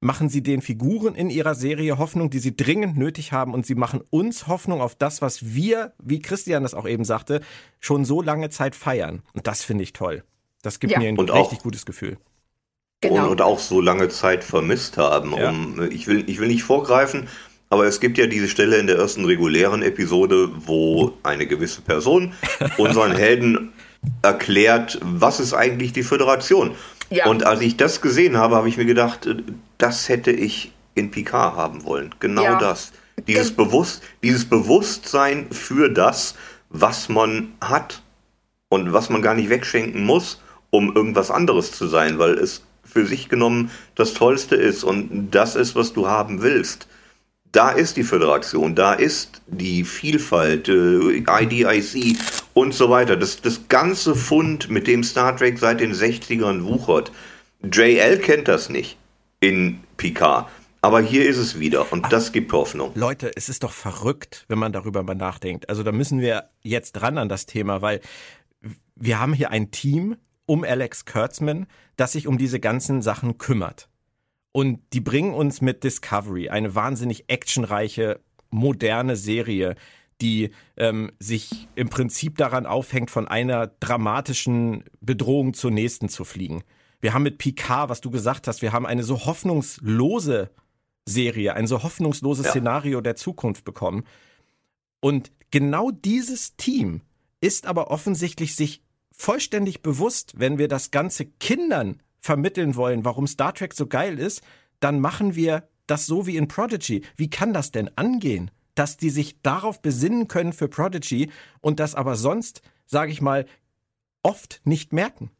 machen sie den Figuren in ihrer Serie Hoffnung, die sie dringend nötig haben. Und sie machen uns Hoffnung auf das, was wir, wie Christian das auch eben sagte, schon so lange Zeit feiern. Und das finde ich toll. Das gibt ja. mir ein und richtig gutes Gefühl. Genau. Und, auch so lange Zeit vermisst haben. Ja. Um, ich, will, ich will nicht vorgreifen, aber es gibt ja diese Stelle in der ersten regulären Episode, wo eine gewisse Person (laughs) unseren Helden erklärt, was ist eigentlich die Föderation. Ja. Und als ich das gesehen habe, habe ich mir gedacht, das hätte ich in Picard haben wollen. Genau ja. das. Dieses, Bewusst, dieses Bewusstsein für das, was man hat und was man gar nicht wegschenken muss, um irgendwas anderes zu sein, weil es für sich genommen das Tollste ist und das ist, was du haben willst. Da ist die Föderation, da ist die Vielfalt, äh, IDIC und so weiter. Das, das ganze Fund, mit dem Star Trek seit den 60ern wuchert. JL kennt das nicht in Picard. Aber hier ist es wieder und Ach, das gibt Hoffnung. Leute, es ist doch verrückt, wenn man darüber mal nachdenkt. Also da müssen wir jetzt dran an das Thema, weil wir haben hier ein Team, um Alex Kurtzman, das sich um diese ganzen Sachen kümmert. Und die bringen uns mit Discovery eine wahnsinnig actionreiche, moderne Serie, die ähm, sich im Prinzip daran aufhängt, von einer dramatischen Bedrohung zur nächsten zu fliegen. Wir haben mit Picard, was du gesagt hast, wir haben eine so hoffnungslose Serie, ein so hoffnungsloses ja. Szenario der Zukunft bekommen. Und genau dieses Team ist aber offensichtlich sich vollständig bewusst, wenn wir das Ganze Kindern vermitteln wollen, warum Star Trek so geil ist, dann machen wir das so wie in Prodigy. Wie kann das denn angehen, dass die sich darauf besinnen können für Prodigy und das aber sonst, sage ich mal, oft nicht merken?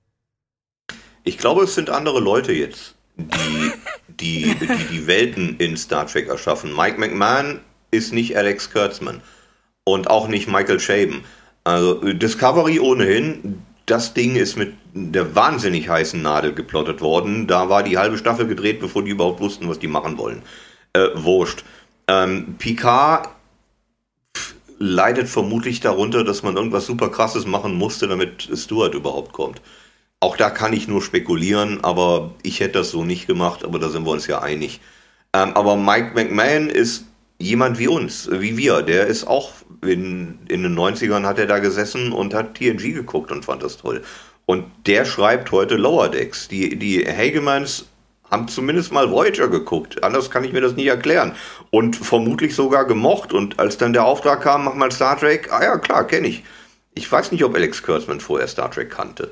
Ich glaube, es sind andere Leute jetzt, die die, die, die Welten in Star Trek erschaffen. Mike McMahon ist nicht Alex Kurtzman und auch nicht Michael Chabon. Also Discovery ohnehin, das Ding ist mit der wahnsinnig heißen Nadel geplottet worden. Da war die halbe Staffel gedreht, bevor die überhaupt wussten, was die machen wollen. Äh, wurscht. Ähm, Picard leidet vermutlich darunter, dass man irgendwas super krasses machen musste, damit Stuart überhaupt kommt. Auch da kann ich nur spekulieren, aber ich hätte das so nicht gemacht, aber da sind wir uns ja einig. Ähm, aber Mike McMahon ist jemand wie uns, wie wir, der ist auch in, in den 90ern hat er da gesessen und hat TNG geguckt und fand das toll. Und der schreibt heute Lower Decks. Die, die Hagemans haben zumindest mal Voyager geguckt. Anders kann ich mir das nicht erklären. Und vermutlich sogar gemocht. Und als dann der Auftrag kam, mach mal Star Trek, ah ja, klar, kenne ich. Ich weiß nicht, ob Alex Kurtzman vorher Star Trek kannte.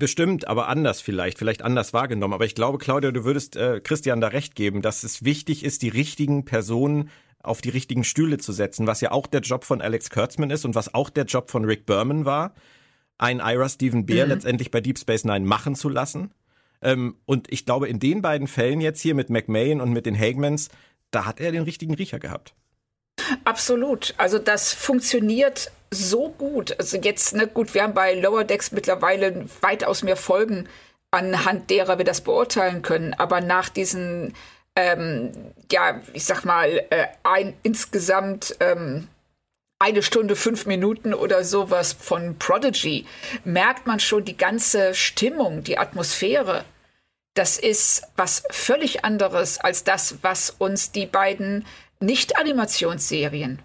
Bestimmt, aber anders vielleicht, vielleicht anders wahrgenommen. Aber ich glaube, Claudia, du würdest äh, Christian da recht geben, dass es wichtig ist, die richtigen Personen auf die richtigen Stühle zu setzen, was ja auch der Job von Alex Kurtzman ist und was auch der Job von Rick Berman war, ein Ira Stephen Beer mhm. letztendlich bei Deep Space Nine machen zu lassen. Ähm, und ich glaube, in den beiden Fällen jetzt hier mit McMahon und mit den Hagmans, da hat er den richtigen Riecher gehabt. Absolut. Also das funktioniert so gut. Also jetzt, ne, gut, wir haben bei Lower Decks mittlerweile weitaus mehr Folgen, anhand derer wir das beurteilen können. Aber nach diesen, ähm, ja, ich sag mal, äh, ein, insgesamt ähm, eine Stunde, fünf Minuten oder sowas von Prodigy, merkt man schon die ganze Stimmung, die Atmosphäre. Das ist was völlig anderes als das, was uns die beiden Nicht-Animationsserien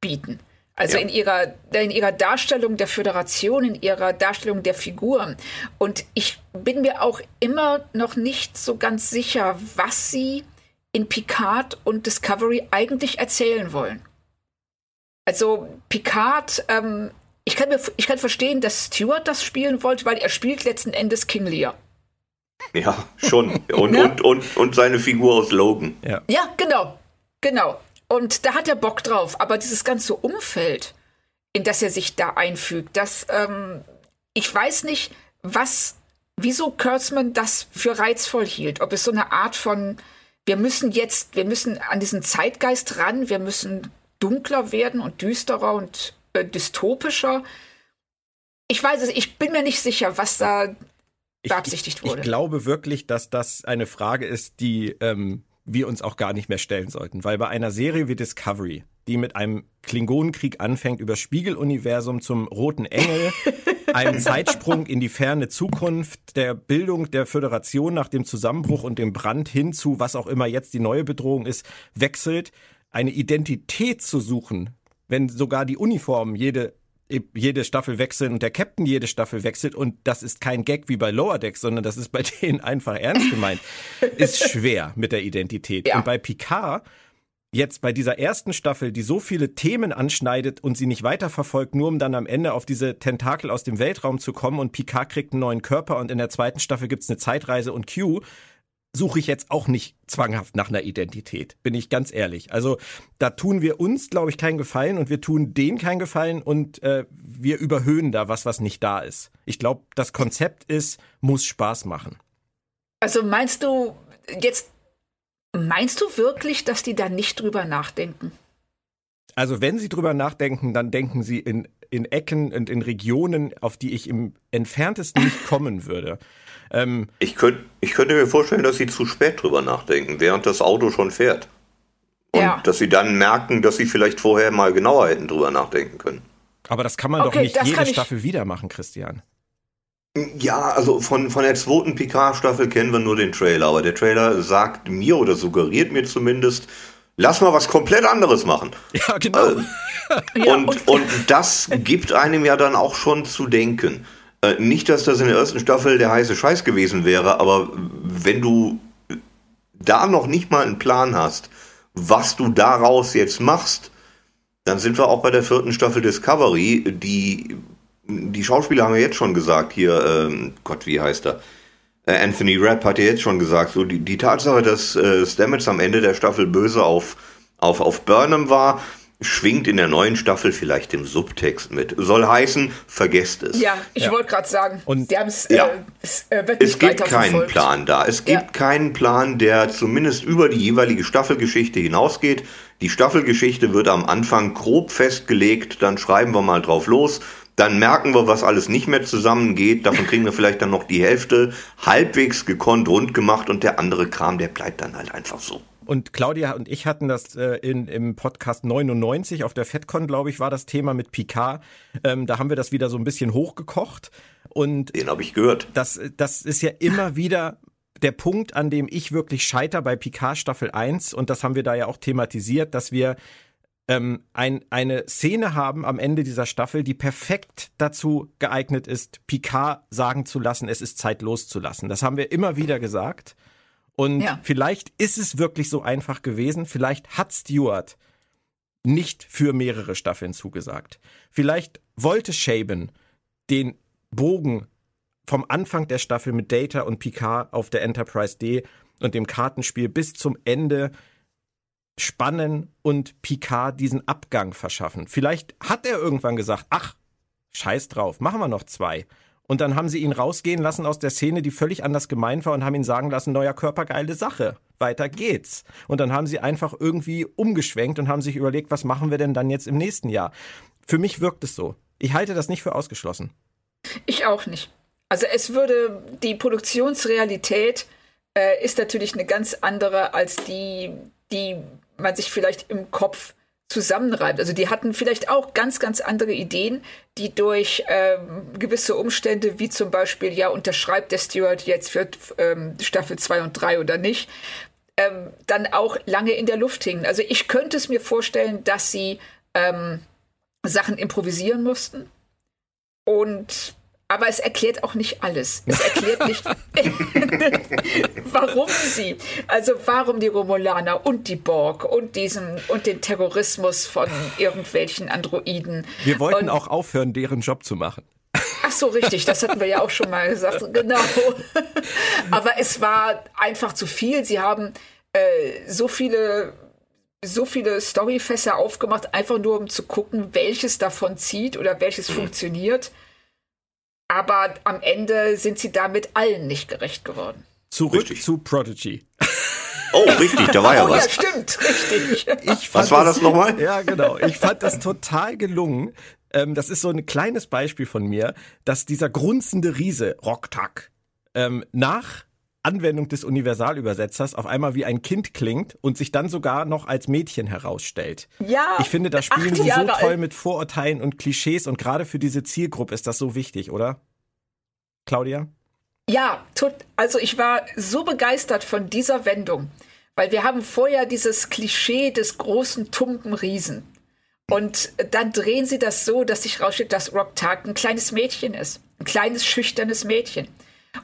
bieten. Also ja. in, ihrer, in ihrer Darstellung der Föderation, in ihrer Darstellung der Figuren. Und ich bin mir auch immer noch nicht so ganz sicher, was sie in Picard und Discovery eigentlich erzählen wollen. Also Picard ähm, ich kann, mir, ich kann verstehen, dass Stewart das spielen wollte, weil er spielt letzten Endes King Lear. Ja, schon. Und, (laughs) ne? und, und, und seine Figur aus Logan. Ja. ja, genau. Genau. Und da hat er Bock drauf. Aber dieses ganze Umfeld, in das er sich da einfügt, das, ähm, ich weiß nicht, was, wieso Kurtzman das für reizvoll hielt. Ob es so eine Art von, wir müssen jetzt, wir müssen an diesen Zeitgeist ran, wir müssen dunkler werden und düsterer und äh, dystopischer. Ich weiß es, ich bin mir nicht sicher, was da beabsichtigt wurde. Ich, ich, glaube wirklich, dass das eine Frage ist, die ähm, wir uns auch gar nicht mehr stellen sollten. Weil bei einer Serie wie Discovery, die mit einem Klingonenkrieg anfängt, über Spiegeluniversum zum Roten Engel, (laughs) einem Zeitsprung in die ferne Zukunft, der Bildung der Föderation nach dem Zusammenbruch und dem Brand hin zu, was auch immer jetzt die neue Bedrohung ist, wechselt, eine Identität zu suchen, wenn sogar die Uniformen jede jede Staffel wechseln und der Captain jede Staffel wechselt und das ist kein Gag wie bei Lower Decks, sondern das ist bei (laughs) denen einfach ernst gemeint, ist schwer mit der Identität. Ja. Und bei Picard jetzt bei dieser ersten Staffel, die so viele Themen anschneidet und sie nicht weiterverfolgt, nur um dann am Ende auf diese Tentakel aus dem Weltraum zu kommen und Picard kriegt einen neuen Körper und in der zweiten Staffel gibt's eine Zeitreise und Q, suche ich jetzt auch nicht zwanghaft nach einer Identität, bin ich ganz ehrlich. Also da tun wir uns, glaube ich, keinen Gefallen und wir tun denen keinen Gefallen und äh, wir überhöhen da was, was nicht da ist. Ich glaube, das Konzept ist, muss Spaß machen. Also meinst du jetzt, meinst du wirklich, dass die da nicht drüber nachdenken? Also wenn sie drüber nachdenken, dann denken sie in, in Ecken und in Regionen, auf die ich im entferntesten nicht kommen würde. Ähm, ich, könnt, ich könnte mir vorstellen, dass sie zu spät drüber nachdenken, während das Auto schon fährt. Und ja. dass sie dann merken, dass sie vielleicht vorher mal genauer hätten drüber nachdenken können. Aber das kann man okay, doch nicht jede Staffel wieder machen, Christian. Ja, also von, von der zweiten Picard-Staffel kennen wir nur den Trailer, aber der Trailer sagt mir oder suggeriert mir zumindest, lass mal was komplett anderes machen. (laughs) Ja, genau. Äh, ja, und, und, und das gibt einem ja dann auch schon zu denken. Äh, nicht, dass das in der ersten Staffel der heiße Scheiß gewesen wäre, aber wenn du da noch nicht mal einen Plan hast, was du daraus jetzt machst, dann sind wir auch bei der vierten Staffel Discovery. Die, die Schauspieler haben ja jetzt schon gesagt, hier, ähm, Gott, wie heißt er? Äh, Anthony Rapp hat ja jetzt schon gesagt, so die, die Tatsache, dass äh, Stamets am Ende der Staffel böse auf, auf, auf Burnham war, schwingt in der neuen Staffel vielleicht im Subtext mit. Soll heißen, vergesst es. Ja, ich ja. wollte gerade sagen, und ja. Äh, es, äh, es gibt keinen Plan da. Es gibt ja. keinen Plan, der zumindest über die jeweilige Staffelgeschichte hinausgeht. Die Staffelgeschichte wird am Anfang grob festgelegt, dann schreiben wir mal drauf los. Dann merken wir, was alles nicht mehr zusammengeht. Davon kriegen wir vielleicht dann noch die Hälfte halbwegs gekonnt rund gemacht und der andere Kram, der bleibt dann halt einfach so. Und Claudia und ich hatten das äh, in, im Podcast 99 auf der FedCon, glaube ich, war das Thema mit Picard. Ähm, da haben wir das wieder so ein bisschen hochgekocht. Und Den habe ich gehört. Das, das ist ja immer (laughs) wieder der Punkt, an dem ich wirklich scheiter bei Picard Staffel 1. Und das haben wir da ja auch thematisiert, dass wir ähm, ein, eine Szene haben am Ende dieser Staffel, die perfekt dazu geeignet ist, Picard sagen zu lassen, es ist Zeit loszulassen. Das haben wir immer wieder gesagt. Und ja. vielleicht ist es wirklich so einfach gewesen. Vielleicht hat Stewart nicht für mehrere Staffeln zugesagt. Vielleicht wollte Shaben den Bogen vom Anfang der Staffel mit Data und Picard auf der Enterprise D und dem Kartenspiel bis zum Ende spannen und Picard diesen Abgang verschaffen. Vielleicht hat er irgendwann gesagt, ach, scheiß drauf, machen wir noch zwei. Und dann haben sie ihn rausgehen lassen aus der Szene, die völlig anders gemeint war und haben ihn sagen lassen, neuer Körper, geile Sache. Weiter geht's. Und dann haben sie einfach irgendwie umgeschwenkt und haben sich überlegt, was machen wir denn dann jetzt im nächsten Jahr? Für mich wirkt es so. Ich halte das nicht für ausgeschlossen. Ich auch nicht. Also es würde, die Produktionsrealität äh, ist natürlich eine ganz andere als die, die man sich vielleicht im Kopf zusammenreibt. Also die hatten vielleicht auch ganz, ganz andere Ideen, die durch ähm, gewisse Umstände, wie zum Beispiel, ja, unterschreibt der Steward jetzt für ähm, Staffel 2 und 3 oder nicht, ähm, dann auch lange in der Luft hingen. Also ich könnte es mir vorstellen, dass sie ähm, Sachen improvisieren mussten und aber es erklärt auch nicht alles. Es (laughs) erklärt nicht, (laughs) warum sie, also warum die Romulaner und die Borg und diesen und den Terrorismus von irgendwelchen Androiden. Wir wollten und, auch aufhören, deren Job zu machen. Ach so, richtig, das hatten wir ja auch schon mal gesagt, genau. (laughs) Aber es war einfach zu viel. Sie haben äh, so viele so viele Storyfässer aufgemacht, einfach nur um zu gucken, welches davon zieht oder welches mhm. funktioniert. Aber am Ende sind sie damit allen nicht gerecht geworden. Zurück richtig. zu Prodigy. Oh, richtig, da war ja (laughs) oh, was. Ja, stimmt, richtig. was war das, das nochmal? Ja, genau. Ich fand das total gelungen. Ähm, das ist so ein kleines Beispiel von mir, dass dieser grunzende Riese, Rocktack, ähm, nach Anwendung des Universalübersetzers auf einmal wie ein Kind klingt und sich dann sogar noch als Mädchen herausstellt. Ja. Ich finde, da spielen sie so toll mit Vorurteilen und Klischees und gerade für diese Zielgruppe ist das so wichtig, oder? Claudia? Ja, also ich war so begeistert von dieser Wendung, weil wir haben vorher dieses Klischee des großen, tumpen Riesen. Und dann drehen sie das so, dass sich raussteht, dass Rock Tag ein kleines Mädchen ist. Ein kleines, schüchternes Mädchen.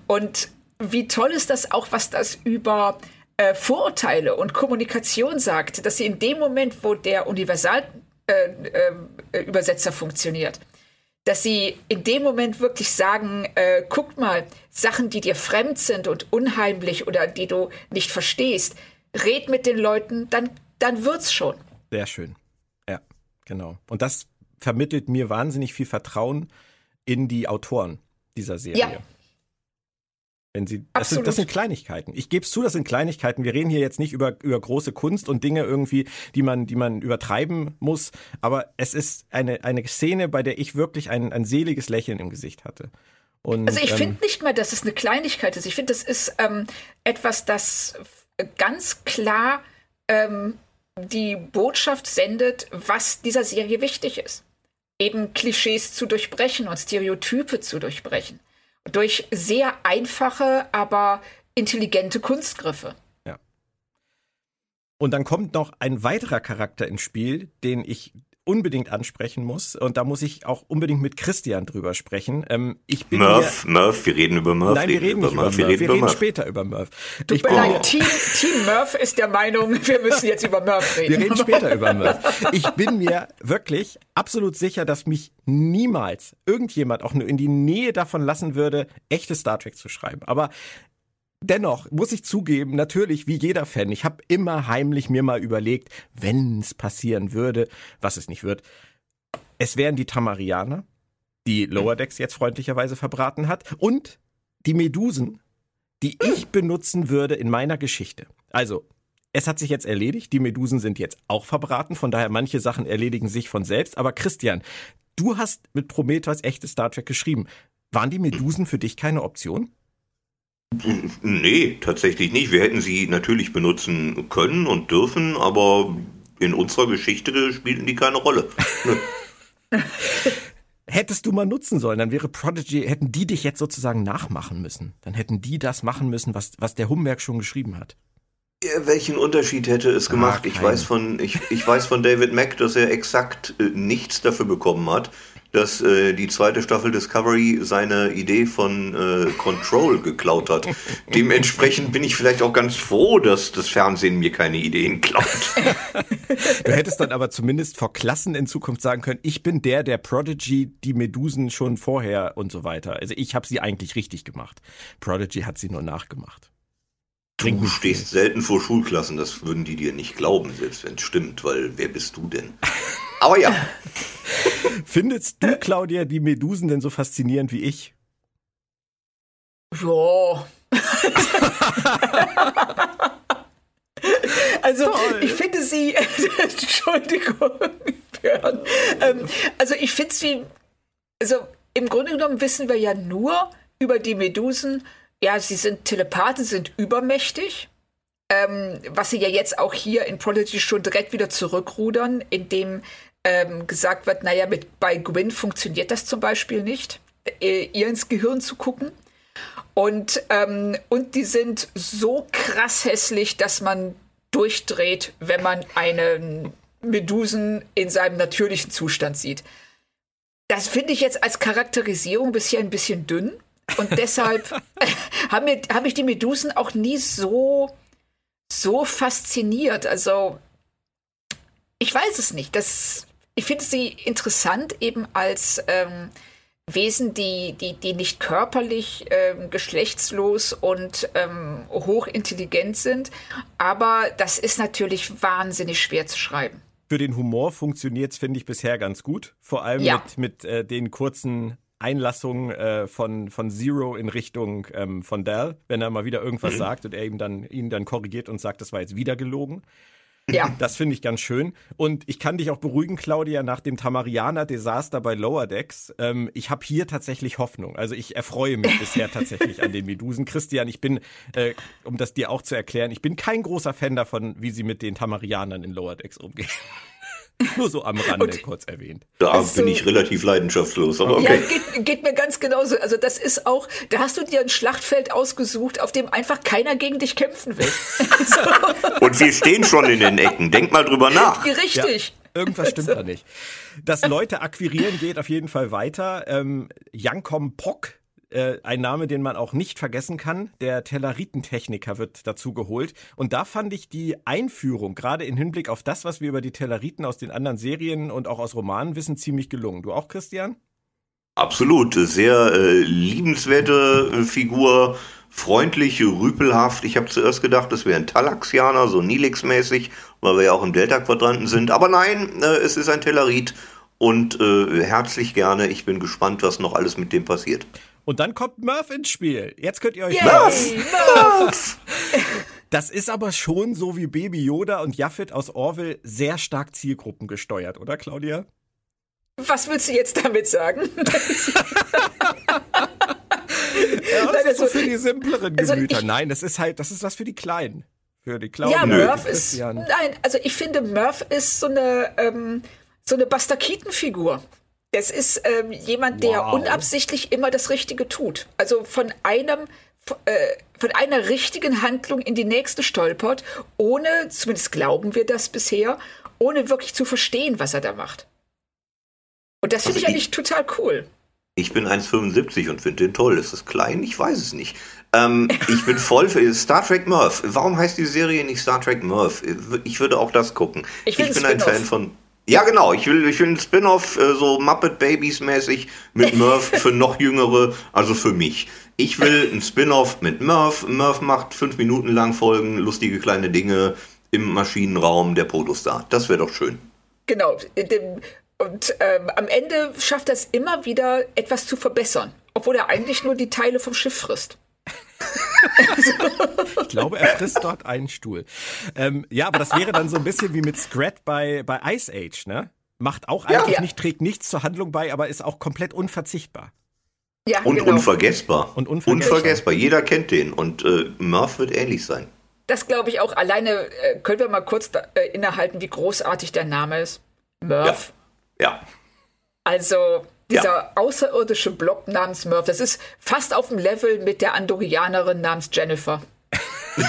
Und wie toll ist das auch, was das über äh, Vorurteile und Kommunikation sagt, dass sie in dem Moment, wo der Universalübersetzer äh, äh, funktioniert, dass sie in dem Moment wirklich sagen, äh, guck mal, Sachen, die dir fremd sind und unheimlich oder die du nicht verstehst, red mit den Leuten, dann, dann wird's schon. Sehr schön. Ja, genau. Und das vermittelt mir wahnsinnig viel Vertrauen in die Autoren dieser Serie. Ja. Wenn sie, das sind, das sind Kleinigkeiten. Ich gebe es zu, das sind Kleinigkeiten. Wir reden hier jetzt nicht über, über große Kunst und Dinge irgendwie, die man, die man übertreiben muss. Aber es ist eine, eine Szene, bei der ich wirklich ein, ein seliges Lächeln im Gesicht hatte. Und, also ich ähm, finde nicht mal, dass es eine Kleinigkeit ist. Ich finde, das ist ähm, etwas, das ganz klar ähm, die Botschaft sendet, was dieser Serie wichtig ist. Eben Klischees zu durchbrechen und Stereotype zu durchbrechen durch sehr einfache, aber intelligente Kunstgriffe. Ja. Und dann kommt noch ein weiterer Charakter ins Spiel, den ich unbedingt ansprechen muss. Und da muss ich auch unbedingt mit Christian drüber sprechen. Ähm, ich bin Murph, hier, Murph, wir reden über Murph. Nein, wir reden nicht über Murph. Wir reden, wir reden später über Murph. Tut mir leid, Team, Team Murph ist der Meinung, (laughs) wir müssen jetzt über Murph reden. Wir reden später über Murph. Ich bin mir wirklich absolut sicher, dass mich niemals irgendjemand auch nur in die Nähe davon lassen würde, echte Star Trek zu schreiben. Aber Dennoch muss ich zugeben, natürlich wie jeder Fan, ich habe immer heimlich mir mal überlegt, wenn es passieren würde, was es nicht wird. Es wären die Tamarianer, die Lower Decks jetzt freundlicherweise verbraten hat, und die Medusen, die ich benutzen würde in meiner Geschichte. Also, es hat sich jetzt erledigt, die Medusen sind jetzt auch verbraten, von daher manche Sachen erledigen sich von selbst. Aber Christian, du hast mit Prometheus echte Star Trek geschrieben. Waren die Medusen für dich keine Option? Nee, tatsächlich nicht. Wir hätten sie natürlich benutzen können und dürfen, aber in unserer Geschichte spielten die keine Rolle. (laughs) Hättest du mal nutzen sollen, dann wäre Prodigy, hätten die dich jetzt sozusagen nachmachen müssen. Dann hätten die das machen müssen, was, was der Humberg schon geschrieben hat. Ja, welchen Unterschied hätte es gemacht? Ah, ich, weiß von, ich, ich weiß von David Mack, dass er exakt äh, nichts dafür bekommen hat, dass äh, die zweite Staffel Discovery seine Idee von äh, Control geklaut hat. (laughs) Dementsprechend bin ich vielleicht auch ganz froh, dass das Fernsehen mir keine Ideen klaut. du hättest dann aber zumindest vor Klassen in Zukunft sagen können, ich bin der, der Prodigy die Medusen schon vorher und so weiter. Also ich habe sie eigentlich richtig gemacht. Prodigy hat sie nur nachgemacht. Du stehst selten vor Schulklassen, das würden die dir nicht glauben, selbst wenn es stimmt, weil wer bist du denn? (laughs) Aber ja. (laughs) Findest du, Claudia, die Medusen denn so faszinierend wie ich? Ja. also, Toll. ich finde sie. (laughs) Entschuldigung, Björn. Ähm, also, ich finde sie. Also, im Grunde genommen wissen wir ja nur über die Medusen, ja, sie sind Telepathen, sind übermächtig. Ähm, was sie ja jetzt auch hier in Prodigy schon direkt wieder zurückrudern, indem ähm, gesagt wird, naja, mit, bei Gwyn funktioniert das zum Beispiel nicht, äh, ihr ins Gehirn zu gucken. Und, ähm, und die sind so krass hässlich, dass man durchdreht, wenn man einen Medusen in seinem natürlichen Zustand sieht. Das finde ich jetzt als Charakterisierung bisher ein bisschen dünn. Und deshalb (laughs) (laughs) haben, mir, haben mich die Medusen auch nie so, so fasziniert. Also, ich weiß es nicht. Das, ich finde sie interessant eben als ähm, Wesen, die, die, die nicht körperlich ähm, geschlechtslos und ähm, hochintelligent sind. Aber das ist natürlich wahnsinnig schwer zu schreiben. Für den Humor funktioniert es, finde ich, bisher ganz gut. Vor allem ja. mit, mit äh, den kurzen Einlassungen äh, von, von Zero in Richtung ähm, von Dell, wenn er mal wieder irgendwas mhm. sagt und er ihm dann, ihn dann korrigiert und sagt, das war jetzt wieder gelogen. Ja. Das finde ich ganz schön. Und ich kann dich auch beruhigen, Claudia, nach dem Tamarianer-Desaster bei Lower Decks. Ähm, ich habe hier tatsächlich Hoffnung. Also ich erfreue mich (laughs) bisher tatsächlich an den Medusen. Christian, ich bin, äh, um das dir auch zu erklären, ich bin kein großer Fan davon, wie sie mit den Tamarianern in Lower Decks umgehen. (laughs) Nur so am Rande und kurz erwähnt. Da also, bin ich relativ leidenschaftslos, aber okay. Ja, geht, geht, mir ganz genauso. Also das ist auch, da hast du dir ein Schlachtfeld ausgesucht, auf dem einfach keiner gegen dich kämpfen will. (laughs) so. Und wir stehen schon in den Ecken. Denk mal drüber nach. Richtig. Ja, irgendwas stimmt also. da nicht. Das Leute akquirieren geht auf jeden Fall weiter. Ähm, Jankom Pock äh, ein Name, den man auch nicht vergessen kann. Der Telleritentechniker wird dazu geholt. Und da fand ich die Einführung, gerade im Hinblick auf das, was wir über die Telleriten aus den anderen Serien und auch aus Romanen wissen, ziemlich gelungen. Du auch, Christian? Absolut. Sehr äh, liebenswerte äh, Figur. Freundlich, rüpelhaft. Ich habe zuerst gedacht, das wäre ein Talaxianer, so Nilix-mäßig, weil wir ja auch im Delta-Quadranten sind. Aber nein, äh, es ist ein Tellerit und äh, herzlich gerne. Ich bin gespannt, was noch alles mit dem passiert. Und dann kommt Murph ins Spiel. Jetzt könnt ihr euch Murph! Murph! Das ist aber schon so wie Baby Yoda und Jaffet aus Orville sehr stark Zielgruppen gesteuert, oder Claudia? Was willst du jetzt damit sagen? (laughs) ja, das ist so für die simpleren also Gemüter. Also Nein, das ist halt, das ist was für die Kleinen. Für die Claudia. Ja, Murph ist. Nein, also ich finde, Murph ist so eine, ähm, so eine Bastakitenfigur. Das ist ähm, jemand, der wow. unabsichtlich immer das Richtige tut. Also von einem äh, von einer richtigen Handlung in die nächste stolpert, ohne, zumindest glauben wir das bisher, ohne wirklich zu verstehen, was er da macht. Und das finde also ich eigentlich total cool. Ich bin 1,75 und finde den toll. Ist das klein? Ich weiß es nicht. Ähm, ich bin voll für Star Trek Murph. Warum heißt die Serie nicht Star Trek Murph? Ich würde auch das gucken. Ich, ich bin ein Fan von. Ja, genau. Ich will, ich will einen Spin-off, äh, so Muppet Babies mäßig mit Murph (laughs) für noch Jüngere, also für mich. Ich will einen Spin-off mit Murph. Murph macht fünf Minuten lang Folgen, lustige kleine Dinge im Maschinenraum der Protostar. Das wäre doch schön. Genau. Und ähm, am Ende schafft er es immer wieder, etwas zu verbessern, obwohl er eigentlich nur die Teile vom Schiff frisst. (laughs) (laughs) ich glaube, er frisst dort einen Stuhl. Ähm, ja, aber das wäre dann so ein bisschen wie mit Scrat bei, bei Ice Age, ne? Macht auch eigentlich ja. nicht, trägt nichts zur Handlung bei, aber ist auch komplett unverzichtbar. Ja, und genau. unvergessbar. Und unvergessbar. unvergessbar. Jeder kennt den. Und äh, Murph wird ähnlich sein. Das glaube ich auch. Alleine äh, können wir mal kurz da, äh, innehalten, wie großartig der Name ist. Murph. Ja. ja. Also, dieser ja. außerirdische Blob namens Murph, das ist fast auf dem Level mit der Andorianerin namens Jennifer. (laughs)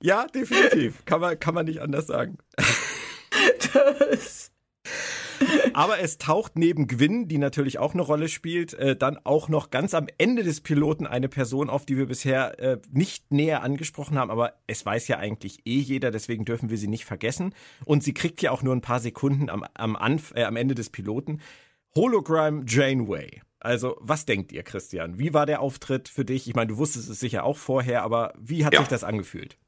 ja, definitiv. Kann man, kann man nicht anders sagen. Das aber es taucht neben Gwyn, die natürlich auch eine Rolle spielt, äh, dann auch noch ganz am Ende des Piloten eine Person auf, die wir bisher äh, nicht näher angesprochen haben. Aber es weiß ja eigentlich eh jeder, deswegen dürfen wir sie nicht vergessen. Und sie kriegt ja auch nur ein paar Sekunden am, am, Anf äh, am Ende des Piloten. Hologram Janeway. Also, was denkt ihr, Christian? Wie war der Auftritt für dich? Ich meine, du wusstest es sicher auch vorher, aber wie hat ja. sich das angefühlt?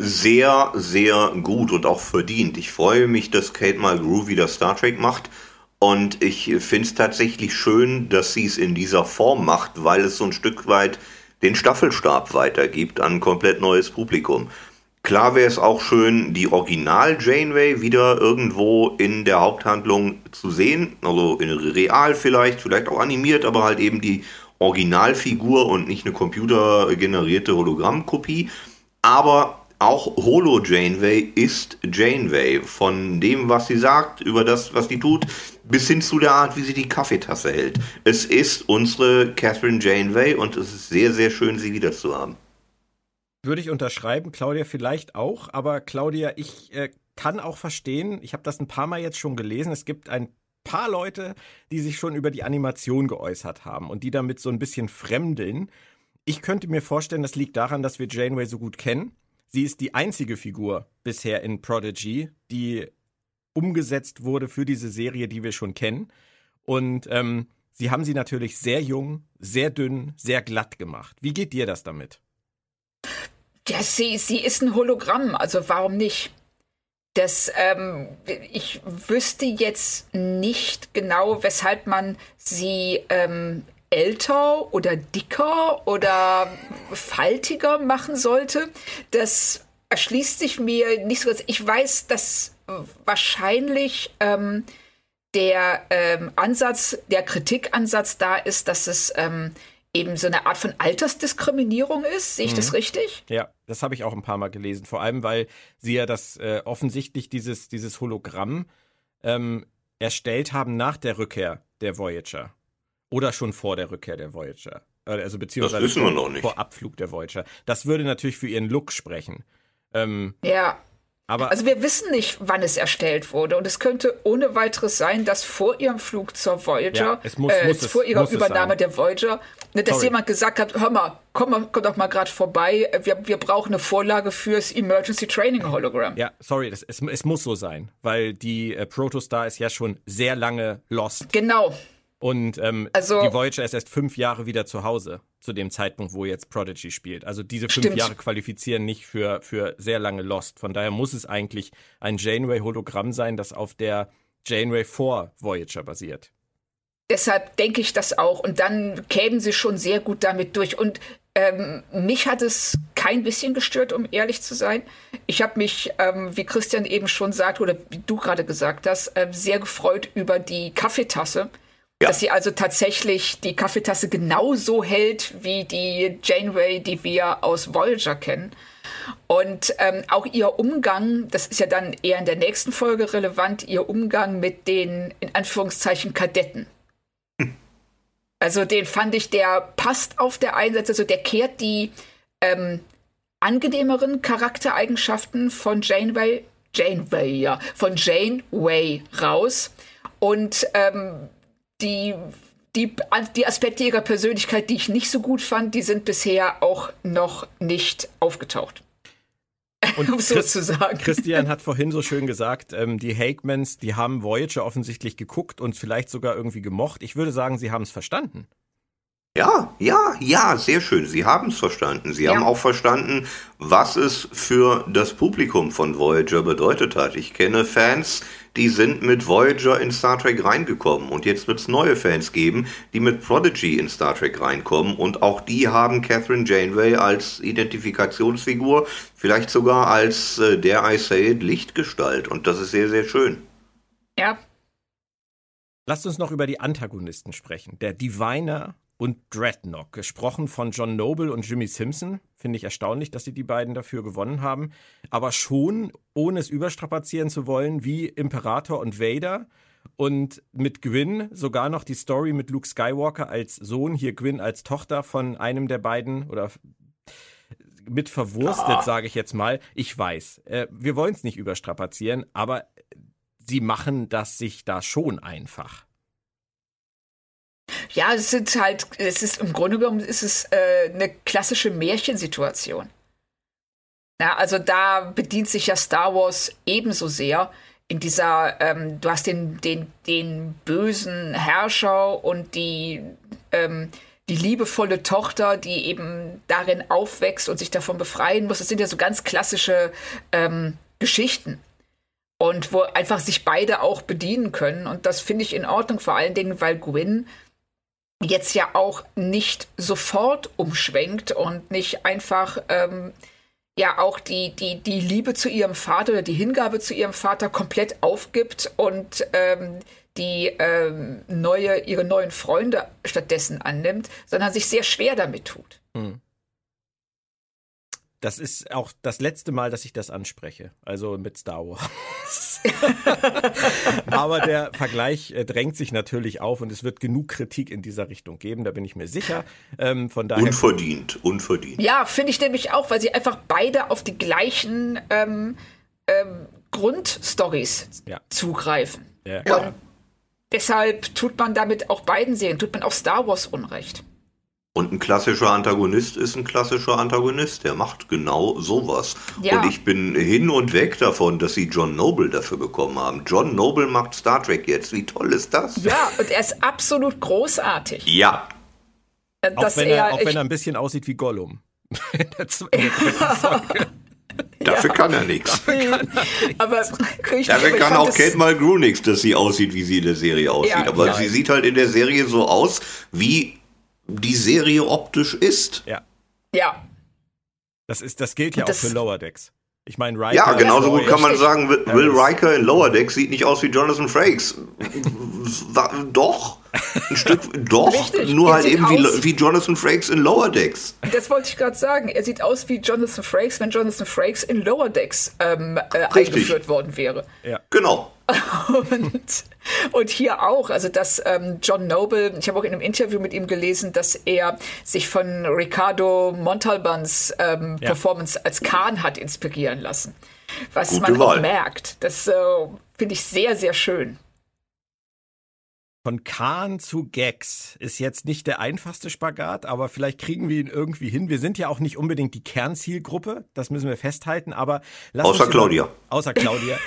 Sehr, sehr gut und auch verdient. Ich freue mich, dass Kate Mulgrew wieder Star Trek macht. Und ich finde es tatsächlich schön, dass sie es in dieser Form macht, weil es so ein Stück weit den Staffelstab weitergibt an ein komplett neues Publikum. Klar wäre es auch schön, die Original Janeway wieder irgendwo in der Haupthandlung zu sehen. Also in real vielleicht, vielleicht auch animiert, aber halt eben die Originalfigur und nicht eine computergenerierte Hologrammkopie. Aber auch Holo Janeway ist Janeway. Von dem, was sie sagt, über das, was sie tut, bis hin zu der Art, wie sie die Kaffeetasse hält. Es ist unsere Catherine Janeway und es ist sehr, sehr schön, sie wieder zu haben. Würde ich unterschreiben, Claudia vielleicht auch, aber Claudia, ich äh, kann auch verstehen, ich habe das ein paar Mal jetzt schon gelesen, es gibt ein paar Leute, die sich schon über die Animation geäußert haben und die damit so ein bisschen fremdeln. Ich könnte mir vorstellen, das liegt daran, dass wir Janeway so gut kennen. Sie ist die einzige Figur bisher in Prodigy, die umgesetzt wurde für diese Serie, die wir schon kennen. Und ähm, sie haben sie natürlich sehr jung, sehr dünn, sehr glatt gemacht. Wie geht dir das damit? Ja, sie, sie ist ein Hologramm, also warum nicht? Das, ähm, ich wüsste jetzt nicht genau, weshalb man sie ähm, älter oder dicker oder faltiger machen sollte. Das erschließt sich mir nicht so ganz. Ich weiß, dass wahrscheinlich ähm, der ähm, Ansatz, der Kritikansatz da ist, dass es ähm, eben so eine Art von Altersdiskriminierung ist. Sehe ich mhm. das richtig? Ja, das habe ich auch ein paar Mal gelesen. Vor allem, weil sie ja das äh, offensichtlich dieses, dieses Hologramm ähm, erstellt haben nach der Rückkehr der Voyager. Oder schon vor der Rückkehr der Voyager. Äh, also beziehungsweise vor, vor, Abflug der Voyager. Das würde natürlich für ihren Look sprechen. Ähm, ja. Aber also wir wissen nicht, wann es erstellt wurde. Und es könnte ohne weiteres sein, dass vor ihrem Flug zur Voyager, ja, es muss, äh, muss vor ihrer Übernahme der Voyager, ne, dass Sorry. jemand gesagt hat, hör mal, komm, mal, komm doch mal gerade vorbei, wir, wir brauchen eine Vorlage fürs Emergency Training Hologram. Ja, sorry, das, es, es muss so sein, weil die äh, Protostar ist ja schon sehr lange lost. Genau. Und ähm, also, die Voyager ist erst fünf Jahre wieder zu Hause, zu dem Zeitpunkt, wo jetzt Prodigy spielt. Also diese fünf stimmt. Jahre qualifizieren nicht für, für sehr lange Lost. Von daher muss es eigentlich ein Janeway-Hologramm sein, das auf der Janeway vor Voyager basiert. Deshalb denke ich das auch. Und dann kämen sie schon sehr gut damit durch. Und ähm, mich hat es kein bisschen gestört, um ehrlich zu sein. Ich habe mich, ähm, wie Christian eben schon sagt, oder wie du gerade gesagt hast, äh, sehr gefreut über die Kaffeetasse ja. Dass sie also tatsächlich die Kaffeetasse genauso hält wie die Janeway, die wir aus Voyager kennen. Und ähm, auch ihr Umgang, das ist ja dann eher in der nächsten Folge relevant, ihr Umgang mit den, in Anführungszeichen, Kadetten. Hm. Also den fand ich, der passt auf der einen Seite, also der kehrt die ähm, angenehmeren Charaktereigenschaften von Janeway, Janeway, ja, von Janeway raus und ähm, die, die, die Aspekte ihrer Persönlichkeit, die ich nicht so gut fand, die sind bisher auch noch nicht aufgetaucht. (laughs) Und um so zu sagen. Christian (laughs) hat vorhin so schön gesagt, ähm, die Hakemans, die haben Voyager offensichtlich geguckt und vielleicht sogar irgendwie gemocht. Ich würde sagen, sie haben es verstanden. Ja, ja, ja, sehr schön. Sie haben es verstanden. Sie ja. haben auch verstanden, was es für das Publikum von Voyager bedeutet hat. Ich kenne Fans, die sind mit Voyager in Star Trek reingekommen. Und jetzt wird es neue Fans geben, die mit Prodigy in Star Trek reinkommen. Und auch die haben Catherine Janeway als Identifikationsfigur, vielleicht sogar als äh, der I Say It Lichtgestalt. Und das ist sehr, sehr schön. Ja. Lasst uns noch über die Antagonisten sprechen. Der Diviner und Dreadnought, gesprochen von John Noble und Jimmy Simpson. Finde ich erstaunlich, dass sie die beiden dafür gewonnen haben. Aber schon, ohne es überstrapazieren zu wollen, wie Imperator und Vader. Und mit Gwyn sogar noch die Story mit Luke Skywalker als Sohn, hier Gwyn als Tochter von einem der beiden oder mit verwurstet, oh. sage ich jetzt mal. Ich weiß, äh, wir wollen es nicht überstrapazieren, aber sie machen das sich da schon einfach. Ja, es sind halt, es ist im Grunde genommen ist es äh, eine klassische Märchensituation. Ja, also da bedient sich ja Star Wars ebenso sehr in dieser, ähm, du hast den, den, den bösen Herrscher und die, ähm, die liebevolle Tochter, die eben darin aufwächst und sich davon befreien muss. Das sind ja so ganz klassische ähm, Geschichten. Und wo einfach sich beide auch bedienen können. Und das finde ich in Ordnung, vor allen Dingen, weil Gwyn jetzt ja auch nicht sofort umschwenkt und nicht einfach ähm, ja auch die, die, die Liebe zu ihrem Vater oder die Hingabe zu ihrem Vater komplett aufgibt und ähm, die ähm, neue, ihre neuen Freunde stattdessen annimmt, sondern sich sehr schwer damit tut. Hm. Das ist auch das letzte Mal, dass ich das anspreche. Also mit Star Wars. (laughs) Aber der Vergleich äh, drängt sich natürlich auf und es wird genug Kritik in dieser Richtung geben, da bin ich mir sicher. Ähm, von daher unverdient, unverdient. Ja, finde ich nämlich auch, weil sie einfach beide auf die gleichen ähm, ähm, Grundstories ja. zugreifen. Ja. Und deshalb tut man damit auch beiden Serien, tut man auch Star Wars Unrecht. Und ein klassischer Antagonist ist ein klassischer Antagonist. Der macht genau sowas. Ja. Und ich bin hin und weg davon, dass sie John Noble dafür bekommen haben. John Noble macht Star Trek jetzt. Wie toll ist das? Ja, und er ist absolut großartig. Ja. Äh, auch, wenn er, auch wenn er ein bisschen aussieht wie Gollum. (laughs) Dafür ja. kann er nichts. Aber richtig, Dafür kann auch Kate Mulgrew nichts, dass sie aussieht, wie sie in der Serie aussieht. Ja, aber ja. sie sieht halt in der Serie so aus, wie die Serie optisch ist. Ja. Ja. Das, ist, das gilt ja das auch für Lower Decks. Ich meine, Riker. Ja, genauso gut kann man sagen, Will, Will Riker in Lower Decks sieht nicht aus wie Jonathan Frakes. doch. Ein Stück, doch. Richtig. Nur er halt eben wie, wie, Jonathan Frakes in Lower Decks. Das wollte ich gerade sagen. Er sieht aus wie Jonathan Frakes, wenn Jonathan Frakes in Lower Decks ähm, äh, eingeführt worden wäre. Ja. Genau. Und, und hier auch, also dass ähm, John Noble, ich habe auch in einem Interview mit ihm gelesen, dass er sich von Ricardo Montalbans ähm, ja. Performance als Khan hat inspirieren lassen. Was Gute man Wahl. auch merkt. Das äh, finde ich sehr, sehr schön. Von Kahn zu Gags ist jetzt nicht der einfachste Spagat, aber vielleicht kriegen wir ihn irgendwie hin. Wir sind ja auch nicht unbedingt die Kernzielgruppe, das müssen wir festhalten, aber außer Claudia. Über, außer Claudia.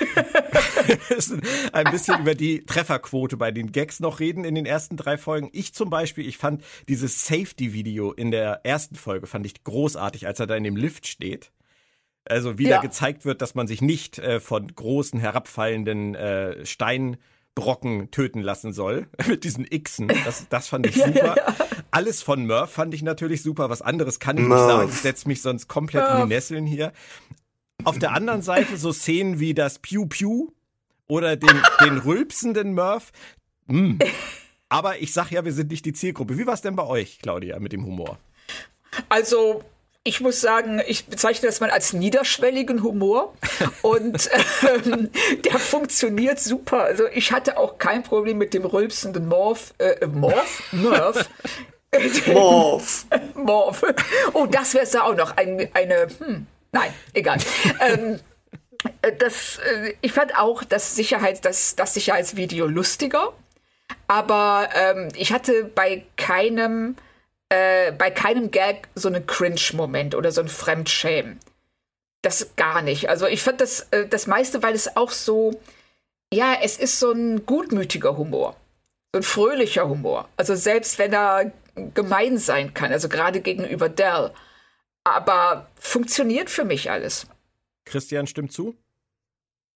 ein bisschen über die Trefferquote bei den Gags noch reden in den ersten drei Folgen. Ich zum Beispiel, ich fand dieses Safety-Video in der ersten Folge fand ich großartig, als er da in dem Lift steht. Also wieder ja. gezeigt wird, dass man sich nicht äh, von großen herabfallenden äh, Steinen Brocken töten lassen soll (laughs) mit diesen Xen. Das, das fand ich (laughs) super. ja, ja. Alles von Murph fand ich natürlich super. Was anderes kann ich Murph. nicht sagen. Ich setze mich sonst komplett Murph. in die Nesseln hier. Auf der anderen Seite so Szenen wie das Pew Pew oder den, den rülpsenden Murph. Mm. Aber ich sag ja, wir sind nicht die Zielgruppe. Wie war es denn bei euch, Claudia, mit dem Humor? Also ich muss sagen, ich bezeichne das mal als niederschwelligen Humor und (laughs) ähm, der funktioniert super. Also ich hatte auch kein Problem mit dem rülpsenden Morph, äh, Morph, Murph. (laughs) Morph. (laughs) Morph. Oh, das wäre es auch noch. Ein, eine, hm, nein, egal. ähm, das, äh, ich fand auch das, Sicherheits, das, das Sicherheitsvideo lustiger, aber ähm, ich hatte bei keinem äh, bei keinem Gag so einen Cringe-Moment oder so ein Fremdschämen. Das gar nicht. Also ich fand das, äh, das meiste, weil es auch so, ja, es ist so ein gutmütiger Humor. So ein fröhlicher Humor. Also selbst wenn er gemein sein kann, also gerade gegenüber Dell. Aber funktioniert für mich alles. Christian stimmt zu?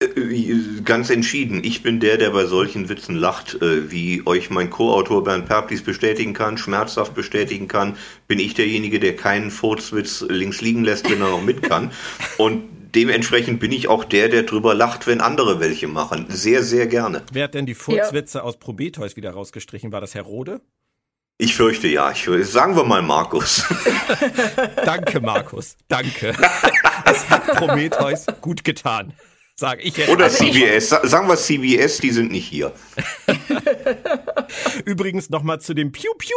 Äh, ganz entschieden. Ich bin der, der bei solchen Witzen lacht. Äh, wie euch mein Co-Autor Bernd Perplis bestätigen kann, schmerzhaft bestätigen kann, bin ich derjenige, der keinen Furzwitz links liegen lässt, wenn er noch mit kann. (laughs) Und dementsprechend bin ich auch der, der drüber lacht, wenn andere welche machen. Sehr, sehr gerne. Wer hat denn die Furzwitze ja. aus Prometheus wieder rausgestrichen? War das Herr Rode? Ich fürchte ja. Ich, sagen wir mal Markus. (laughs) Danke, Markus. Danke. (laughs) Das hat Prometheus gut getan. Sag ich jetzt. Oder also CBS. Sagen wir CBS, die sind nicht hier. (laughs) Übrigens nochmal zu dem Piu Piu.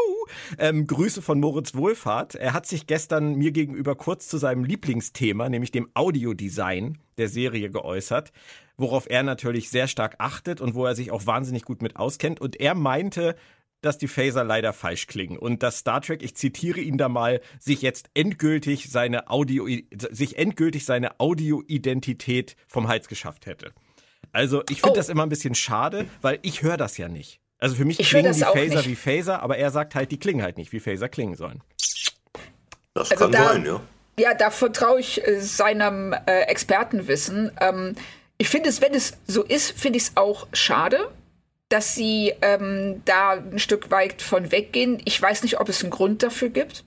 Ähm, Grüße von Moritz Wohlfahrt. Er hat sich gestern mir gegenüber kurz zu seinem Lieblingsthema, nämlich dem Audiodesign der Serie geäußert, worauf er natürlich sehr stark achtet und wo er sich auch wahnsinnig gut mit auskennt. Und er meinte, dass die Phaser leider falsch klingen und dass Star Trek, ich zitiere ihn da mal, sich jetzt endgültig seine Audio, sich endgültig seine Audioidentität vom Hals geschafft hätte. Also ich finde oh. das immer ein bisschen schade, weil ich höre das ja nicht. Also für mich ich klingen die Phaser nicht. wie Phaser, aber er sagt halt, die klingen halt nicht, wie Phaser klingen sollen. Das also kann da, sein, ja. Ja, da vertraue ich äh, seinem äh, Expertenwissen. Ähm, ich finde es, wenn es so ist, finde ich es auch schade, dass sie ähm, da ein Stück weit von weggehen. Ich weiß nicht, ob es einen Grund dafür gibt.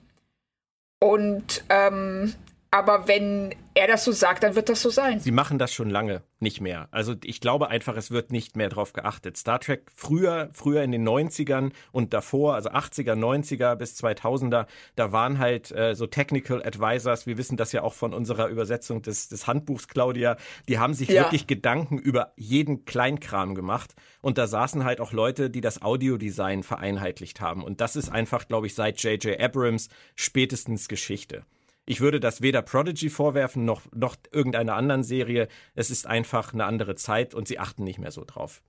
Und ähm, aber wenn er das so sagt, dann wird das so sein. Sie machen das schon lange nicht mehr. Also ich glaube einfach, es wird nicht mehr drauf geachtet. Star Trek früher, früher in den 90ern und davor, also 80er, 90er bis 2000er, da waren halt äh, so Technical Advisors, wir wissen das ja auch von unserer Übersetzung des, des Handbuchs, Claudia, die haben sich ja. wirklich Gedanken über jeden Kleinkram gemacht. Und da saßen halt auch Leute, die das Audiodesign vereinheitlicht haben. Und das ist einfach, glaube ich, seit J.J. Abrams spätestens Geschichte. Ich würde das weder Prodigy vorwerfen noch, noch irgendeiner anderen Serie. Es ist einfach eine andere Zeit und sie achten nicht mehr so drauf.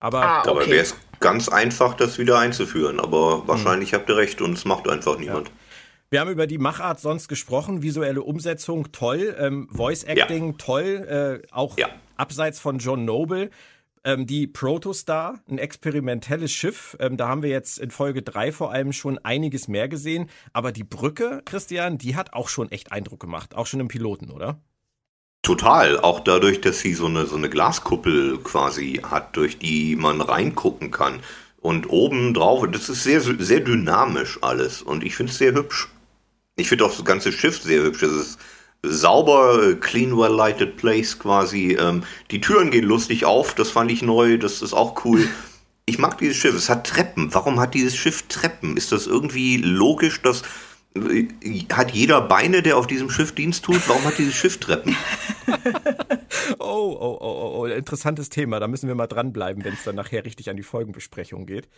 Aber ah, okay. dabei wäre es ganz einfach, das wieder einzuführen. Aber wahrscheinlich hm. habt ihr recht und es macht einfach niemand. Ja. Wir haben über die Machart sonst gesprochen, visuelle Umsetzung toll, ähm, Voice Acting ja. toll, äh, auch ja. abseits von John Noble ähm, die Protostar, ein experimentelles Schiff. Ähm, da haben wir jetzt in Folge 3 vor allem schon einiges mehr gesehen. Aber die Brücke, Christian, die hat auch schon echt Eindruck gemacht. Auch schon im Piloten, oder? Total, auch dadurch, dass sie so eine, so eine Glaskuppel quasi hat, durch die man reingucken kann. Und oben drauf, das ist sehr, sehr dynamisch alles. Und ich finde es sehr hübsch. Ich finde auch das ganze Schiff sehr hübsch. Es ist sauber, clean, well-lighted place quasi. Ähm, die Türen gehen lustig auf, das fand ich neu, das ist auch cool. (laughs) Ich mag dieses Schiff, es hat Treppen. Warum hat dieses Schiff Treppen? Ist das irgendwie logisch, dass äh, hat jeder Beine, der auf diesem Schiff Dienst tut? Warum hat dieses Schiff Treppen? (laughs) oh, oh, oh, oh, oh, interessantes Thema. Da müssen wir mal dranbleiben, wenn es dann nachher richtig an die Folgenbesprechung geht.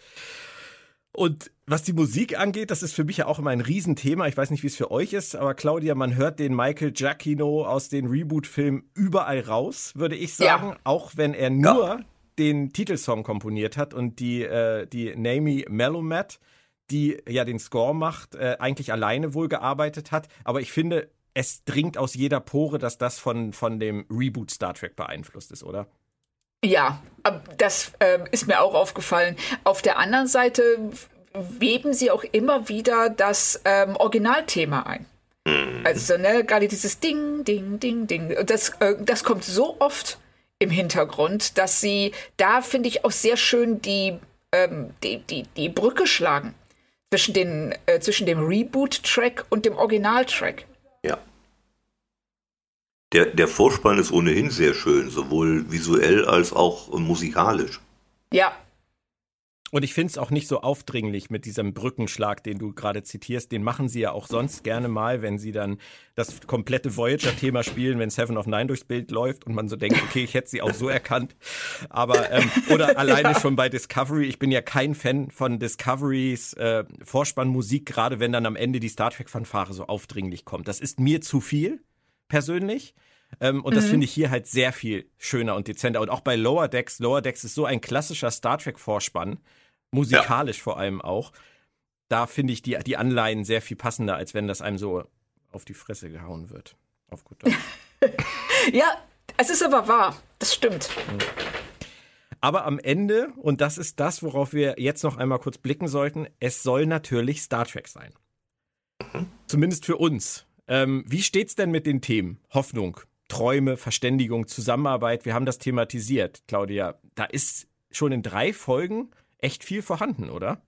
Und was die Musik angeht, das ist für mich ja auch immer ein Riesenthema. Ich weiß nicht, wie es für euch ist, aber Claudia, man hört den Michael Giacchino aus den Reboot-Filmen überall raus, würde ich sagen. Ja. Auch wenn er nur ja. den Titelsong komponiert hat und die, äh, die Naomi Melomat, die ja den Score macht, äh, eigentlich alleine wohl gearbeitet hat. Aber ich finde, es dringt aus jeder Pore, dass das von, von dem Reboot Star Trek beeinflusst ist, oder? Ja, das äh, ist mir auch aufgefallen. Auf der anderen Seite weben sie auch immer wieder das ähm, Originalthema ein. Mhm. Also, ne, gerade dieses Ding, Ding, Ding, Ding. Das, äh, das kommt so oft im Hintergrund, dass sie da, finde ich, auch sehr schön die, ähm, die, die, die Brücke schlagen zwischen, den, äh, zwischen dem Reboot-Track und dem Original-Track. Der, der Vorspann ist ohnehin sehr schön, sowohl visuell als auch musikalisch. Ja. Und ich finde es auch nicht so aufdringlich mit diesem Brückenschlag, den du gerade zitierst. Den machen sie ja auch sonst gerne mal, wenn sie dann das komplette Voyager-Thema spielen, wenn Seven of Nine durchs Bild läuft und man so denkt, okay, ich hätte sie auch so erkannt. Aber, ähm, oder (laughs) alleine ja. schon bei Discovery. Ich bin ja kein Fan von Discoverys äh, Vorspannmusik, gerade wenn dann am Ende die Star Trek-Fanfare so aufdringlich kommt. Das ist mir zu viel persönlich. Ähm, und mhm. das finde ich hier halt sehr viel schöner und dezenter. Und auch bei Lower Decks. Lower Decks ist so ein klassischer Star Trek-Vorspann, musikalisch ja. vor allem auch. Da finde ich die, die Anleihen sehr viel passender, als wenn das einem so auf die Fresse gehauen wird. Auf gut Deutsch. (laughs) ja, es ist aber wahr. Das stimmt. Mhm. Aber am Ende, und das ist das, worauf wir jetzt noch einmal kurz blicken sollten, es soll natürlich Star Trek sein. Mhm. Zumindest für uns. Ähm, wie steht's denn mit den Themen? Hoffnung, Träume, Verständigung, Zusammenarbeit. Wir haben das thematisiert, Claudia. Da ist schon in drei Folgen echt viel vorhanden, oder?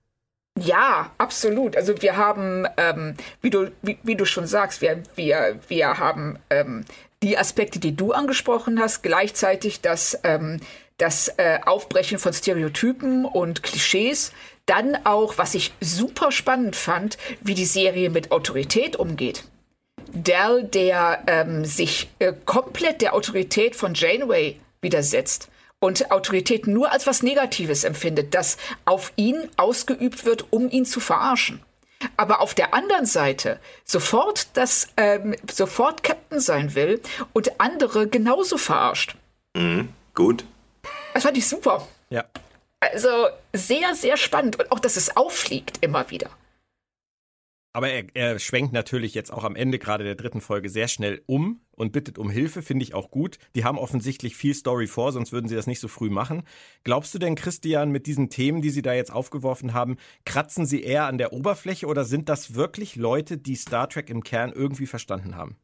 Ja, absolut. Also wir haben, ähm, wie, du, wie, wie, du schon sagst, wir, wir, wir haben ähm, die Aspekte, die du angesprochen hast, gleichzeitig das, ähm, das äh, Aufbrechen von Stereotypen und Klischees. Dann auch, was ich super spannend fand, wie die Serie mit Autorität umgeht. Dell, der ähm, sich äh, komplett der Autorität von Janeway widersetzt und Autorität nur als was Negatives empfindet, das auf ihn ausgeübt wird, um ihn zu verarschen. Aber auf der anderen Seite sofort das ähm, sofort Captain sein will und andere genauso verarscht. Mhm, gut. Das fand ich super. Ja. Also sehr, sehr spannend und auch, dass es auffliegt immer wieder. Aber er, er schwenkt natürlich jetzt auch am Ende gerade der dritten Folge sehr schnell um und bittet um Hilfe, finde ich auch gut. Die haben offensichtlich viel Story vor, sonst würden sie das nicht so früh machen. Glaubst du denn, Christian, mit diesen Themen, die sie da jetzt aufgeworfen haben, kratzen sie eher an der Oberfläche oder sind das wirklich Leute, die Star Trek im Kern irgendwie verstanden haben?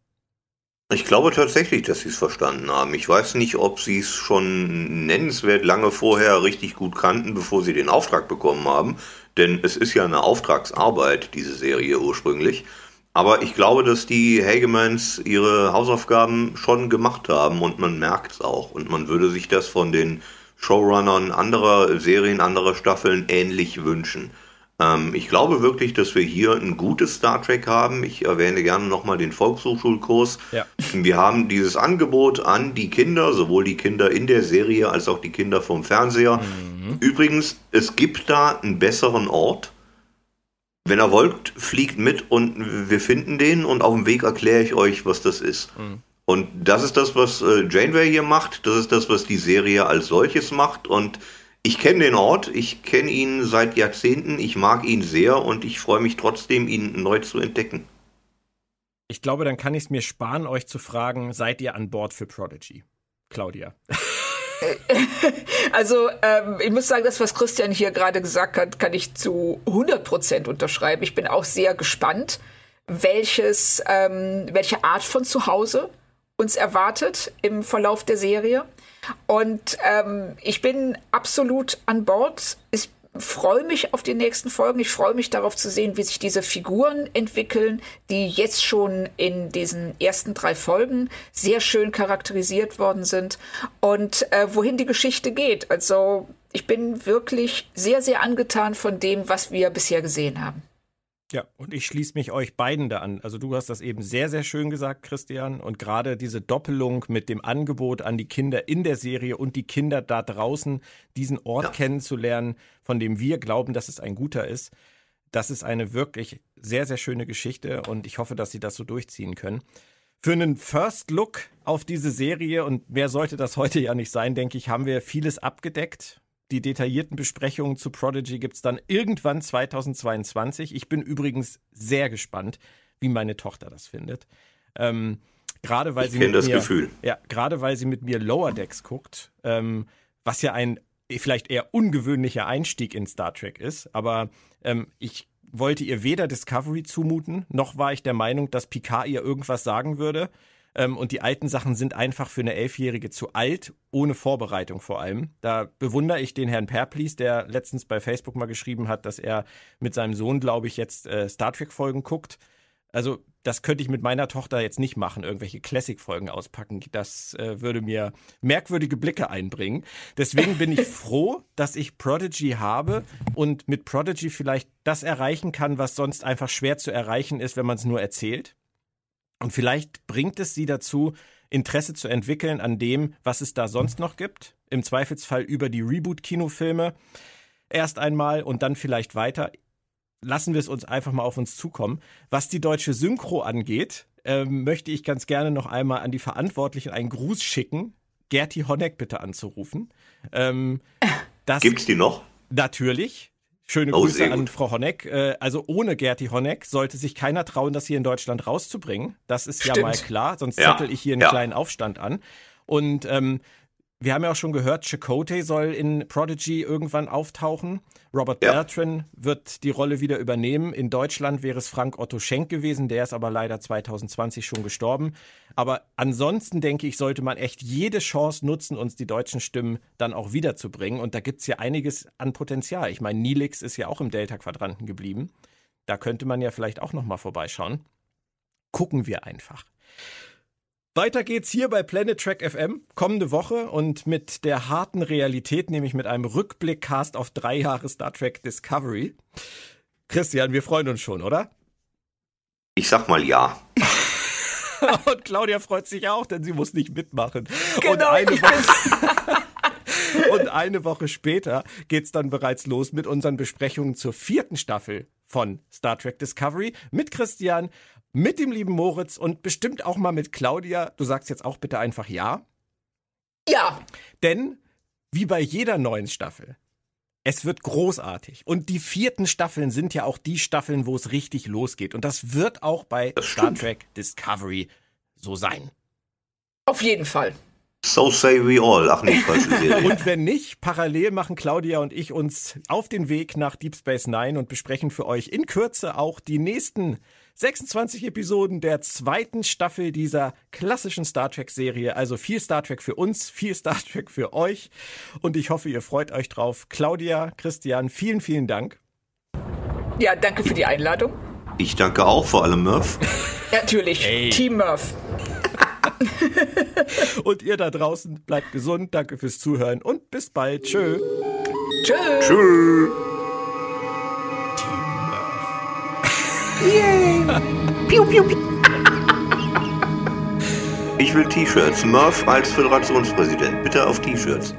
Ich glaube tatsächlich, dass sie es verstanden haben. Ich weiß nicht, ob sie es schon nennenswert lange vorher richtig gut kannten, bevor sie den Auftrag bekommen haben. Denn es ist ja eine Auftragsarbeit, diese Serie ursprünglich. Aber ich glaube, dass die Hagemans ihre Hausaufgaben schon gemacht haben und man merkt es auch. Und man würde sich das von den Showrunnern anderer Serien, anderer Staffeln ähnlich wünschen. Ähm, ich glaube wirklich, dass wir hier ein gutes Star Trek haben. Ich erwähne gerne nochmal den Volkshochschulkurs. Ja. Wir haben dieses Angebot an die Kinder, sowohl die Kinder in der Serie als auch die Kinder vom Fernseher. Mhm. Übrigens, es gibt da einen besseren Ort. Wenn er wollt, fliegt mit und wir finden den und auf dem Weg erkläre ich euch, was das ist. Mhm. Und das ist das, was äh, Janeway hier macht. Das ist das, was die Serie als solches macht. Und ich kenne den Ort, ich kenne ihn seit Jahrzehnten, ich mag ihn sehr und ich freue mich trotzdem, ihn neu zu entdecken. Ich glaube, dann kann ich es mir sparen, euch zu fragen, seid ihr an Bord für Prodigy? Claudia. (laughs) Also ähm, ich muss sagen, das, was Christian hier gerade gesagt hat, kann ich zu 100% unterschreiben. Ich bin auch sehr gespannt, welches, ähm, welche Art von Zuhause uns erwartet im Verlauf der Serie. Und ähm, ich bin absolut an Bord. Ich freue mich auf die nächsten Folgen. Ich freue mich darauf zu sehen, wie sich diese Figuren entwickeln, die jetzt schon in diesen ersten drei Folgen sehr schön charakterisiert worden sind und äh, wohin die Geschichte geht. Also ich bin wirklich sehr, sehr angetan von dem, was wir bisher gesehen haben. Ja, und ich schließe mich euch beiden da an. Also du hast das eben sehr, sehr schön gesagt, Christian. Und gerade diese Doppelung mit dem Angebot an die Kinder in der Serie und die Kinder da draußen, diesen Ort ja. kennenzulernen, von dem wir glauben, dass es ein guter ist, das ist eine wirklich sehr, sehr schöne Geschichte und ich hoffe, dass sie das so durchziehen können. Für einen First Look auf diese Serie, und mehr sollte das (laughs) heute ja nicht sein, denke ich, haben wir vieles abgedeckt. Die detaillierten Besprechungen zu Prodigy gibt es dann irgendwann 2022. Ich bin übrigens sehr gespannt, wie meine Tochter das findet. Ähm, gerade weil ich sie mit das mir, Gefühl. Ja, gerade weil sie mit mir Lower Decks guckt, ähm, was ja ein vielleicht eher ungewöhnlicher Einstieg in Star Trek ist. Aber ähm, ich wollte ihr weder Discovery zumuten, noch war ich der Meinung, dass Picard ihr irgendwas sagen würde. Ähm, und die alten Sachen sind einfach für eine Elfjährige zu alt, ohne Vorbereitung vor allem. Da bewundere ich den Herrn Perplis, der letztens bei Facebook mal geschrieben hat, dass er mit seinem Sohn, glaube ich, jetzt äh, Star Trek-Folgen guckt. Also das könnte ich mit meiner Tochter jetzt nicht machen, irgendwelche Classic-Folgen auspacken. Das äh, würde mir merkwürdige Blicke einbringen. Deswegen bin ich (laughs) froh, dass ich Prodigy habe und mit Prodigy vielleicht das erreichen kann, was sonst einfach schwer zu erreichen ist, wenn man es nur erzählt. Und vielleicht bringt es sie dazu, Interesse zu entwickeln an dem, was es da sonst noch gibt. Im Zweifelsfall über die Reboot-Kinofilme erst einmal und dann vielleicht weiter. Lassen wir es uns einfach mal auf uns zukommen. Was die deutsche Synchro angeht, ähm, möchte ich ganz gerne noch einmal an die Verantwortlichen einen Gruß schicken, Gerti Honeck bitte anzurufen. Ähm, Gibt's die noch? Natürlich. Schöne oh, Grüße an Frau Honeck. Äh, also ohne Gerti Honeck sollte sich keiner trauen, das hier in Deutschland rauszubringen. Das ist Stimmt. ja mal klar, sonst ja. zettel ich hier einen ja. kleinen Aufstand an. Und ähm, wir haben ja auch schon gehört, Chakotay soll in Prodigy irgendwann auftauchen. Robert ja. Bertrand wird die Rolle wieder übernehmen. In Deutschland wäre es Frank Otto Schenk gewesen, der ist aber leider 2020 schon gestorben. Aber ansonsten denke ich, sollte man echt jede Chance nutzen, uns die deutschen Stimmen dann auch wiederzubringen. Und da gibt es ja einiges an Potenzial. Ich meine, Nilix ist ja auch im Delta-Quadranten geblieben. Da könnte man ja vielleicht auch nochmal vorbeischauen. Gucken wir einfach. Weiter geht's hier bei Planet Track FM kommende Woche und mit der harten Realität, nämlich mit einem Rückblickcast auf drei Jahre Star Trek Discovery. Christian, wir freuen uns schon, oder? Ich sag mal ja. (laughs) und Claudia freut sich auch, denn sie muss nicht mitmachen. Genau, und eine Woche (laughs) Und eine Woche später geht's dann bereits los mit unseren Besprechungen zur vierten Staffel von Star Trek Discovery mit Christian, mit dem lieben Moritz und bestimmt auch mal mit Claudia. Du sagst jetzt auch bitte einfach ja. Ja. Denn, wie bei jeder neuen Staffel, es wird großartig. Und die vierten Staffeln sind ja auch die Staffeln, wo es richtig losgeht. Und das wird auch bei Star Trek Discovery so sein. Auf jeden Fall. So say we all. Ach nee, falsche Serie. (laughs) Und wenn nicht, parallel machen Claudia und ich uns auf den Weg nach Deep Space Nine und besprechen für euch in Kürze auch die nächsten 26 Episoden der zweiten Staffel dieser klassischen Star Trek-Serie. Also viel Star Trek für uns, viel Star Trek für euch. Und ich hoffe, ihr freut euch drauf. Claudia, Christian, vielen, vielen Dank. Ja, danke für die Einladung. Ich danke auch, vor allem Murph. (laughs) Natürlich, hey. Team Murph. (laughs) und ihr da draußen bleibt gesund. Danke fürs Zuhören und bis bald. Tschö. Tschö. Tschö. Team Murph. Yay piu, piu, piu. Ich will T-Shirts. Murph als Föderationspräsident. Bitte auf T-Shirts.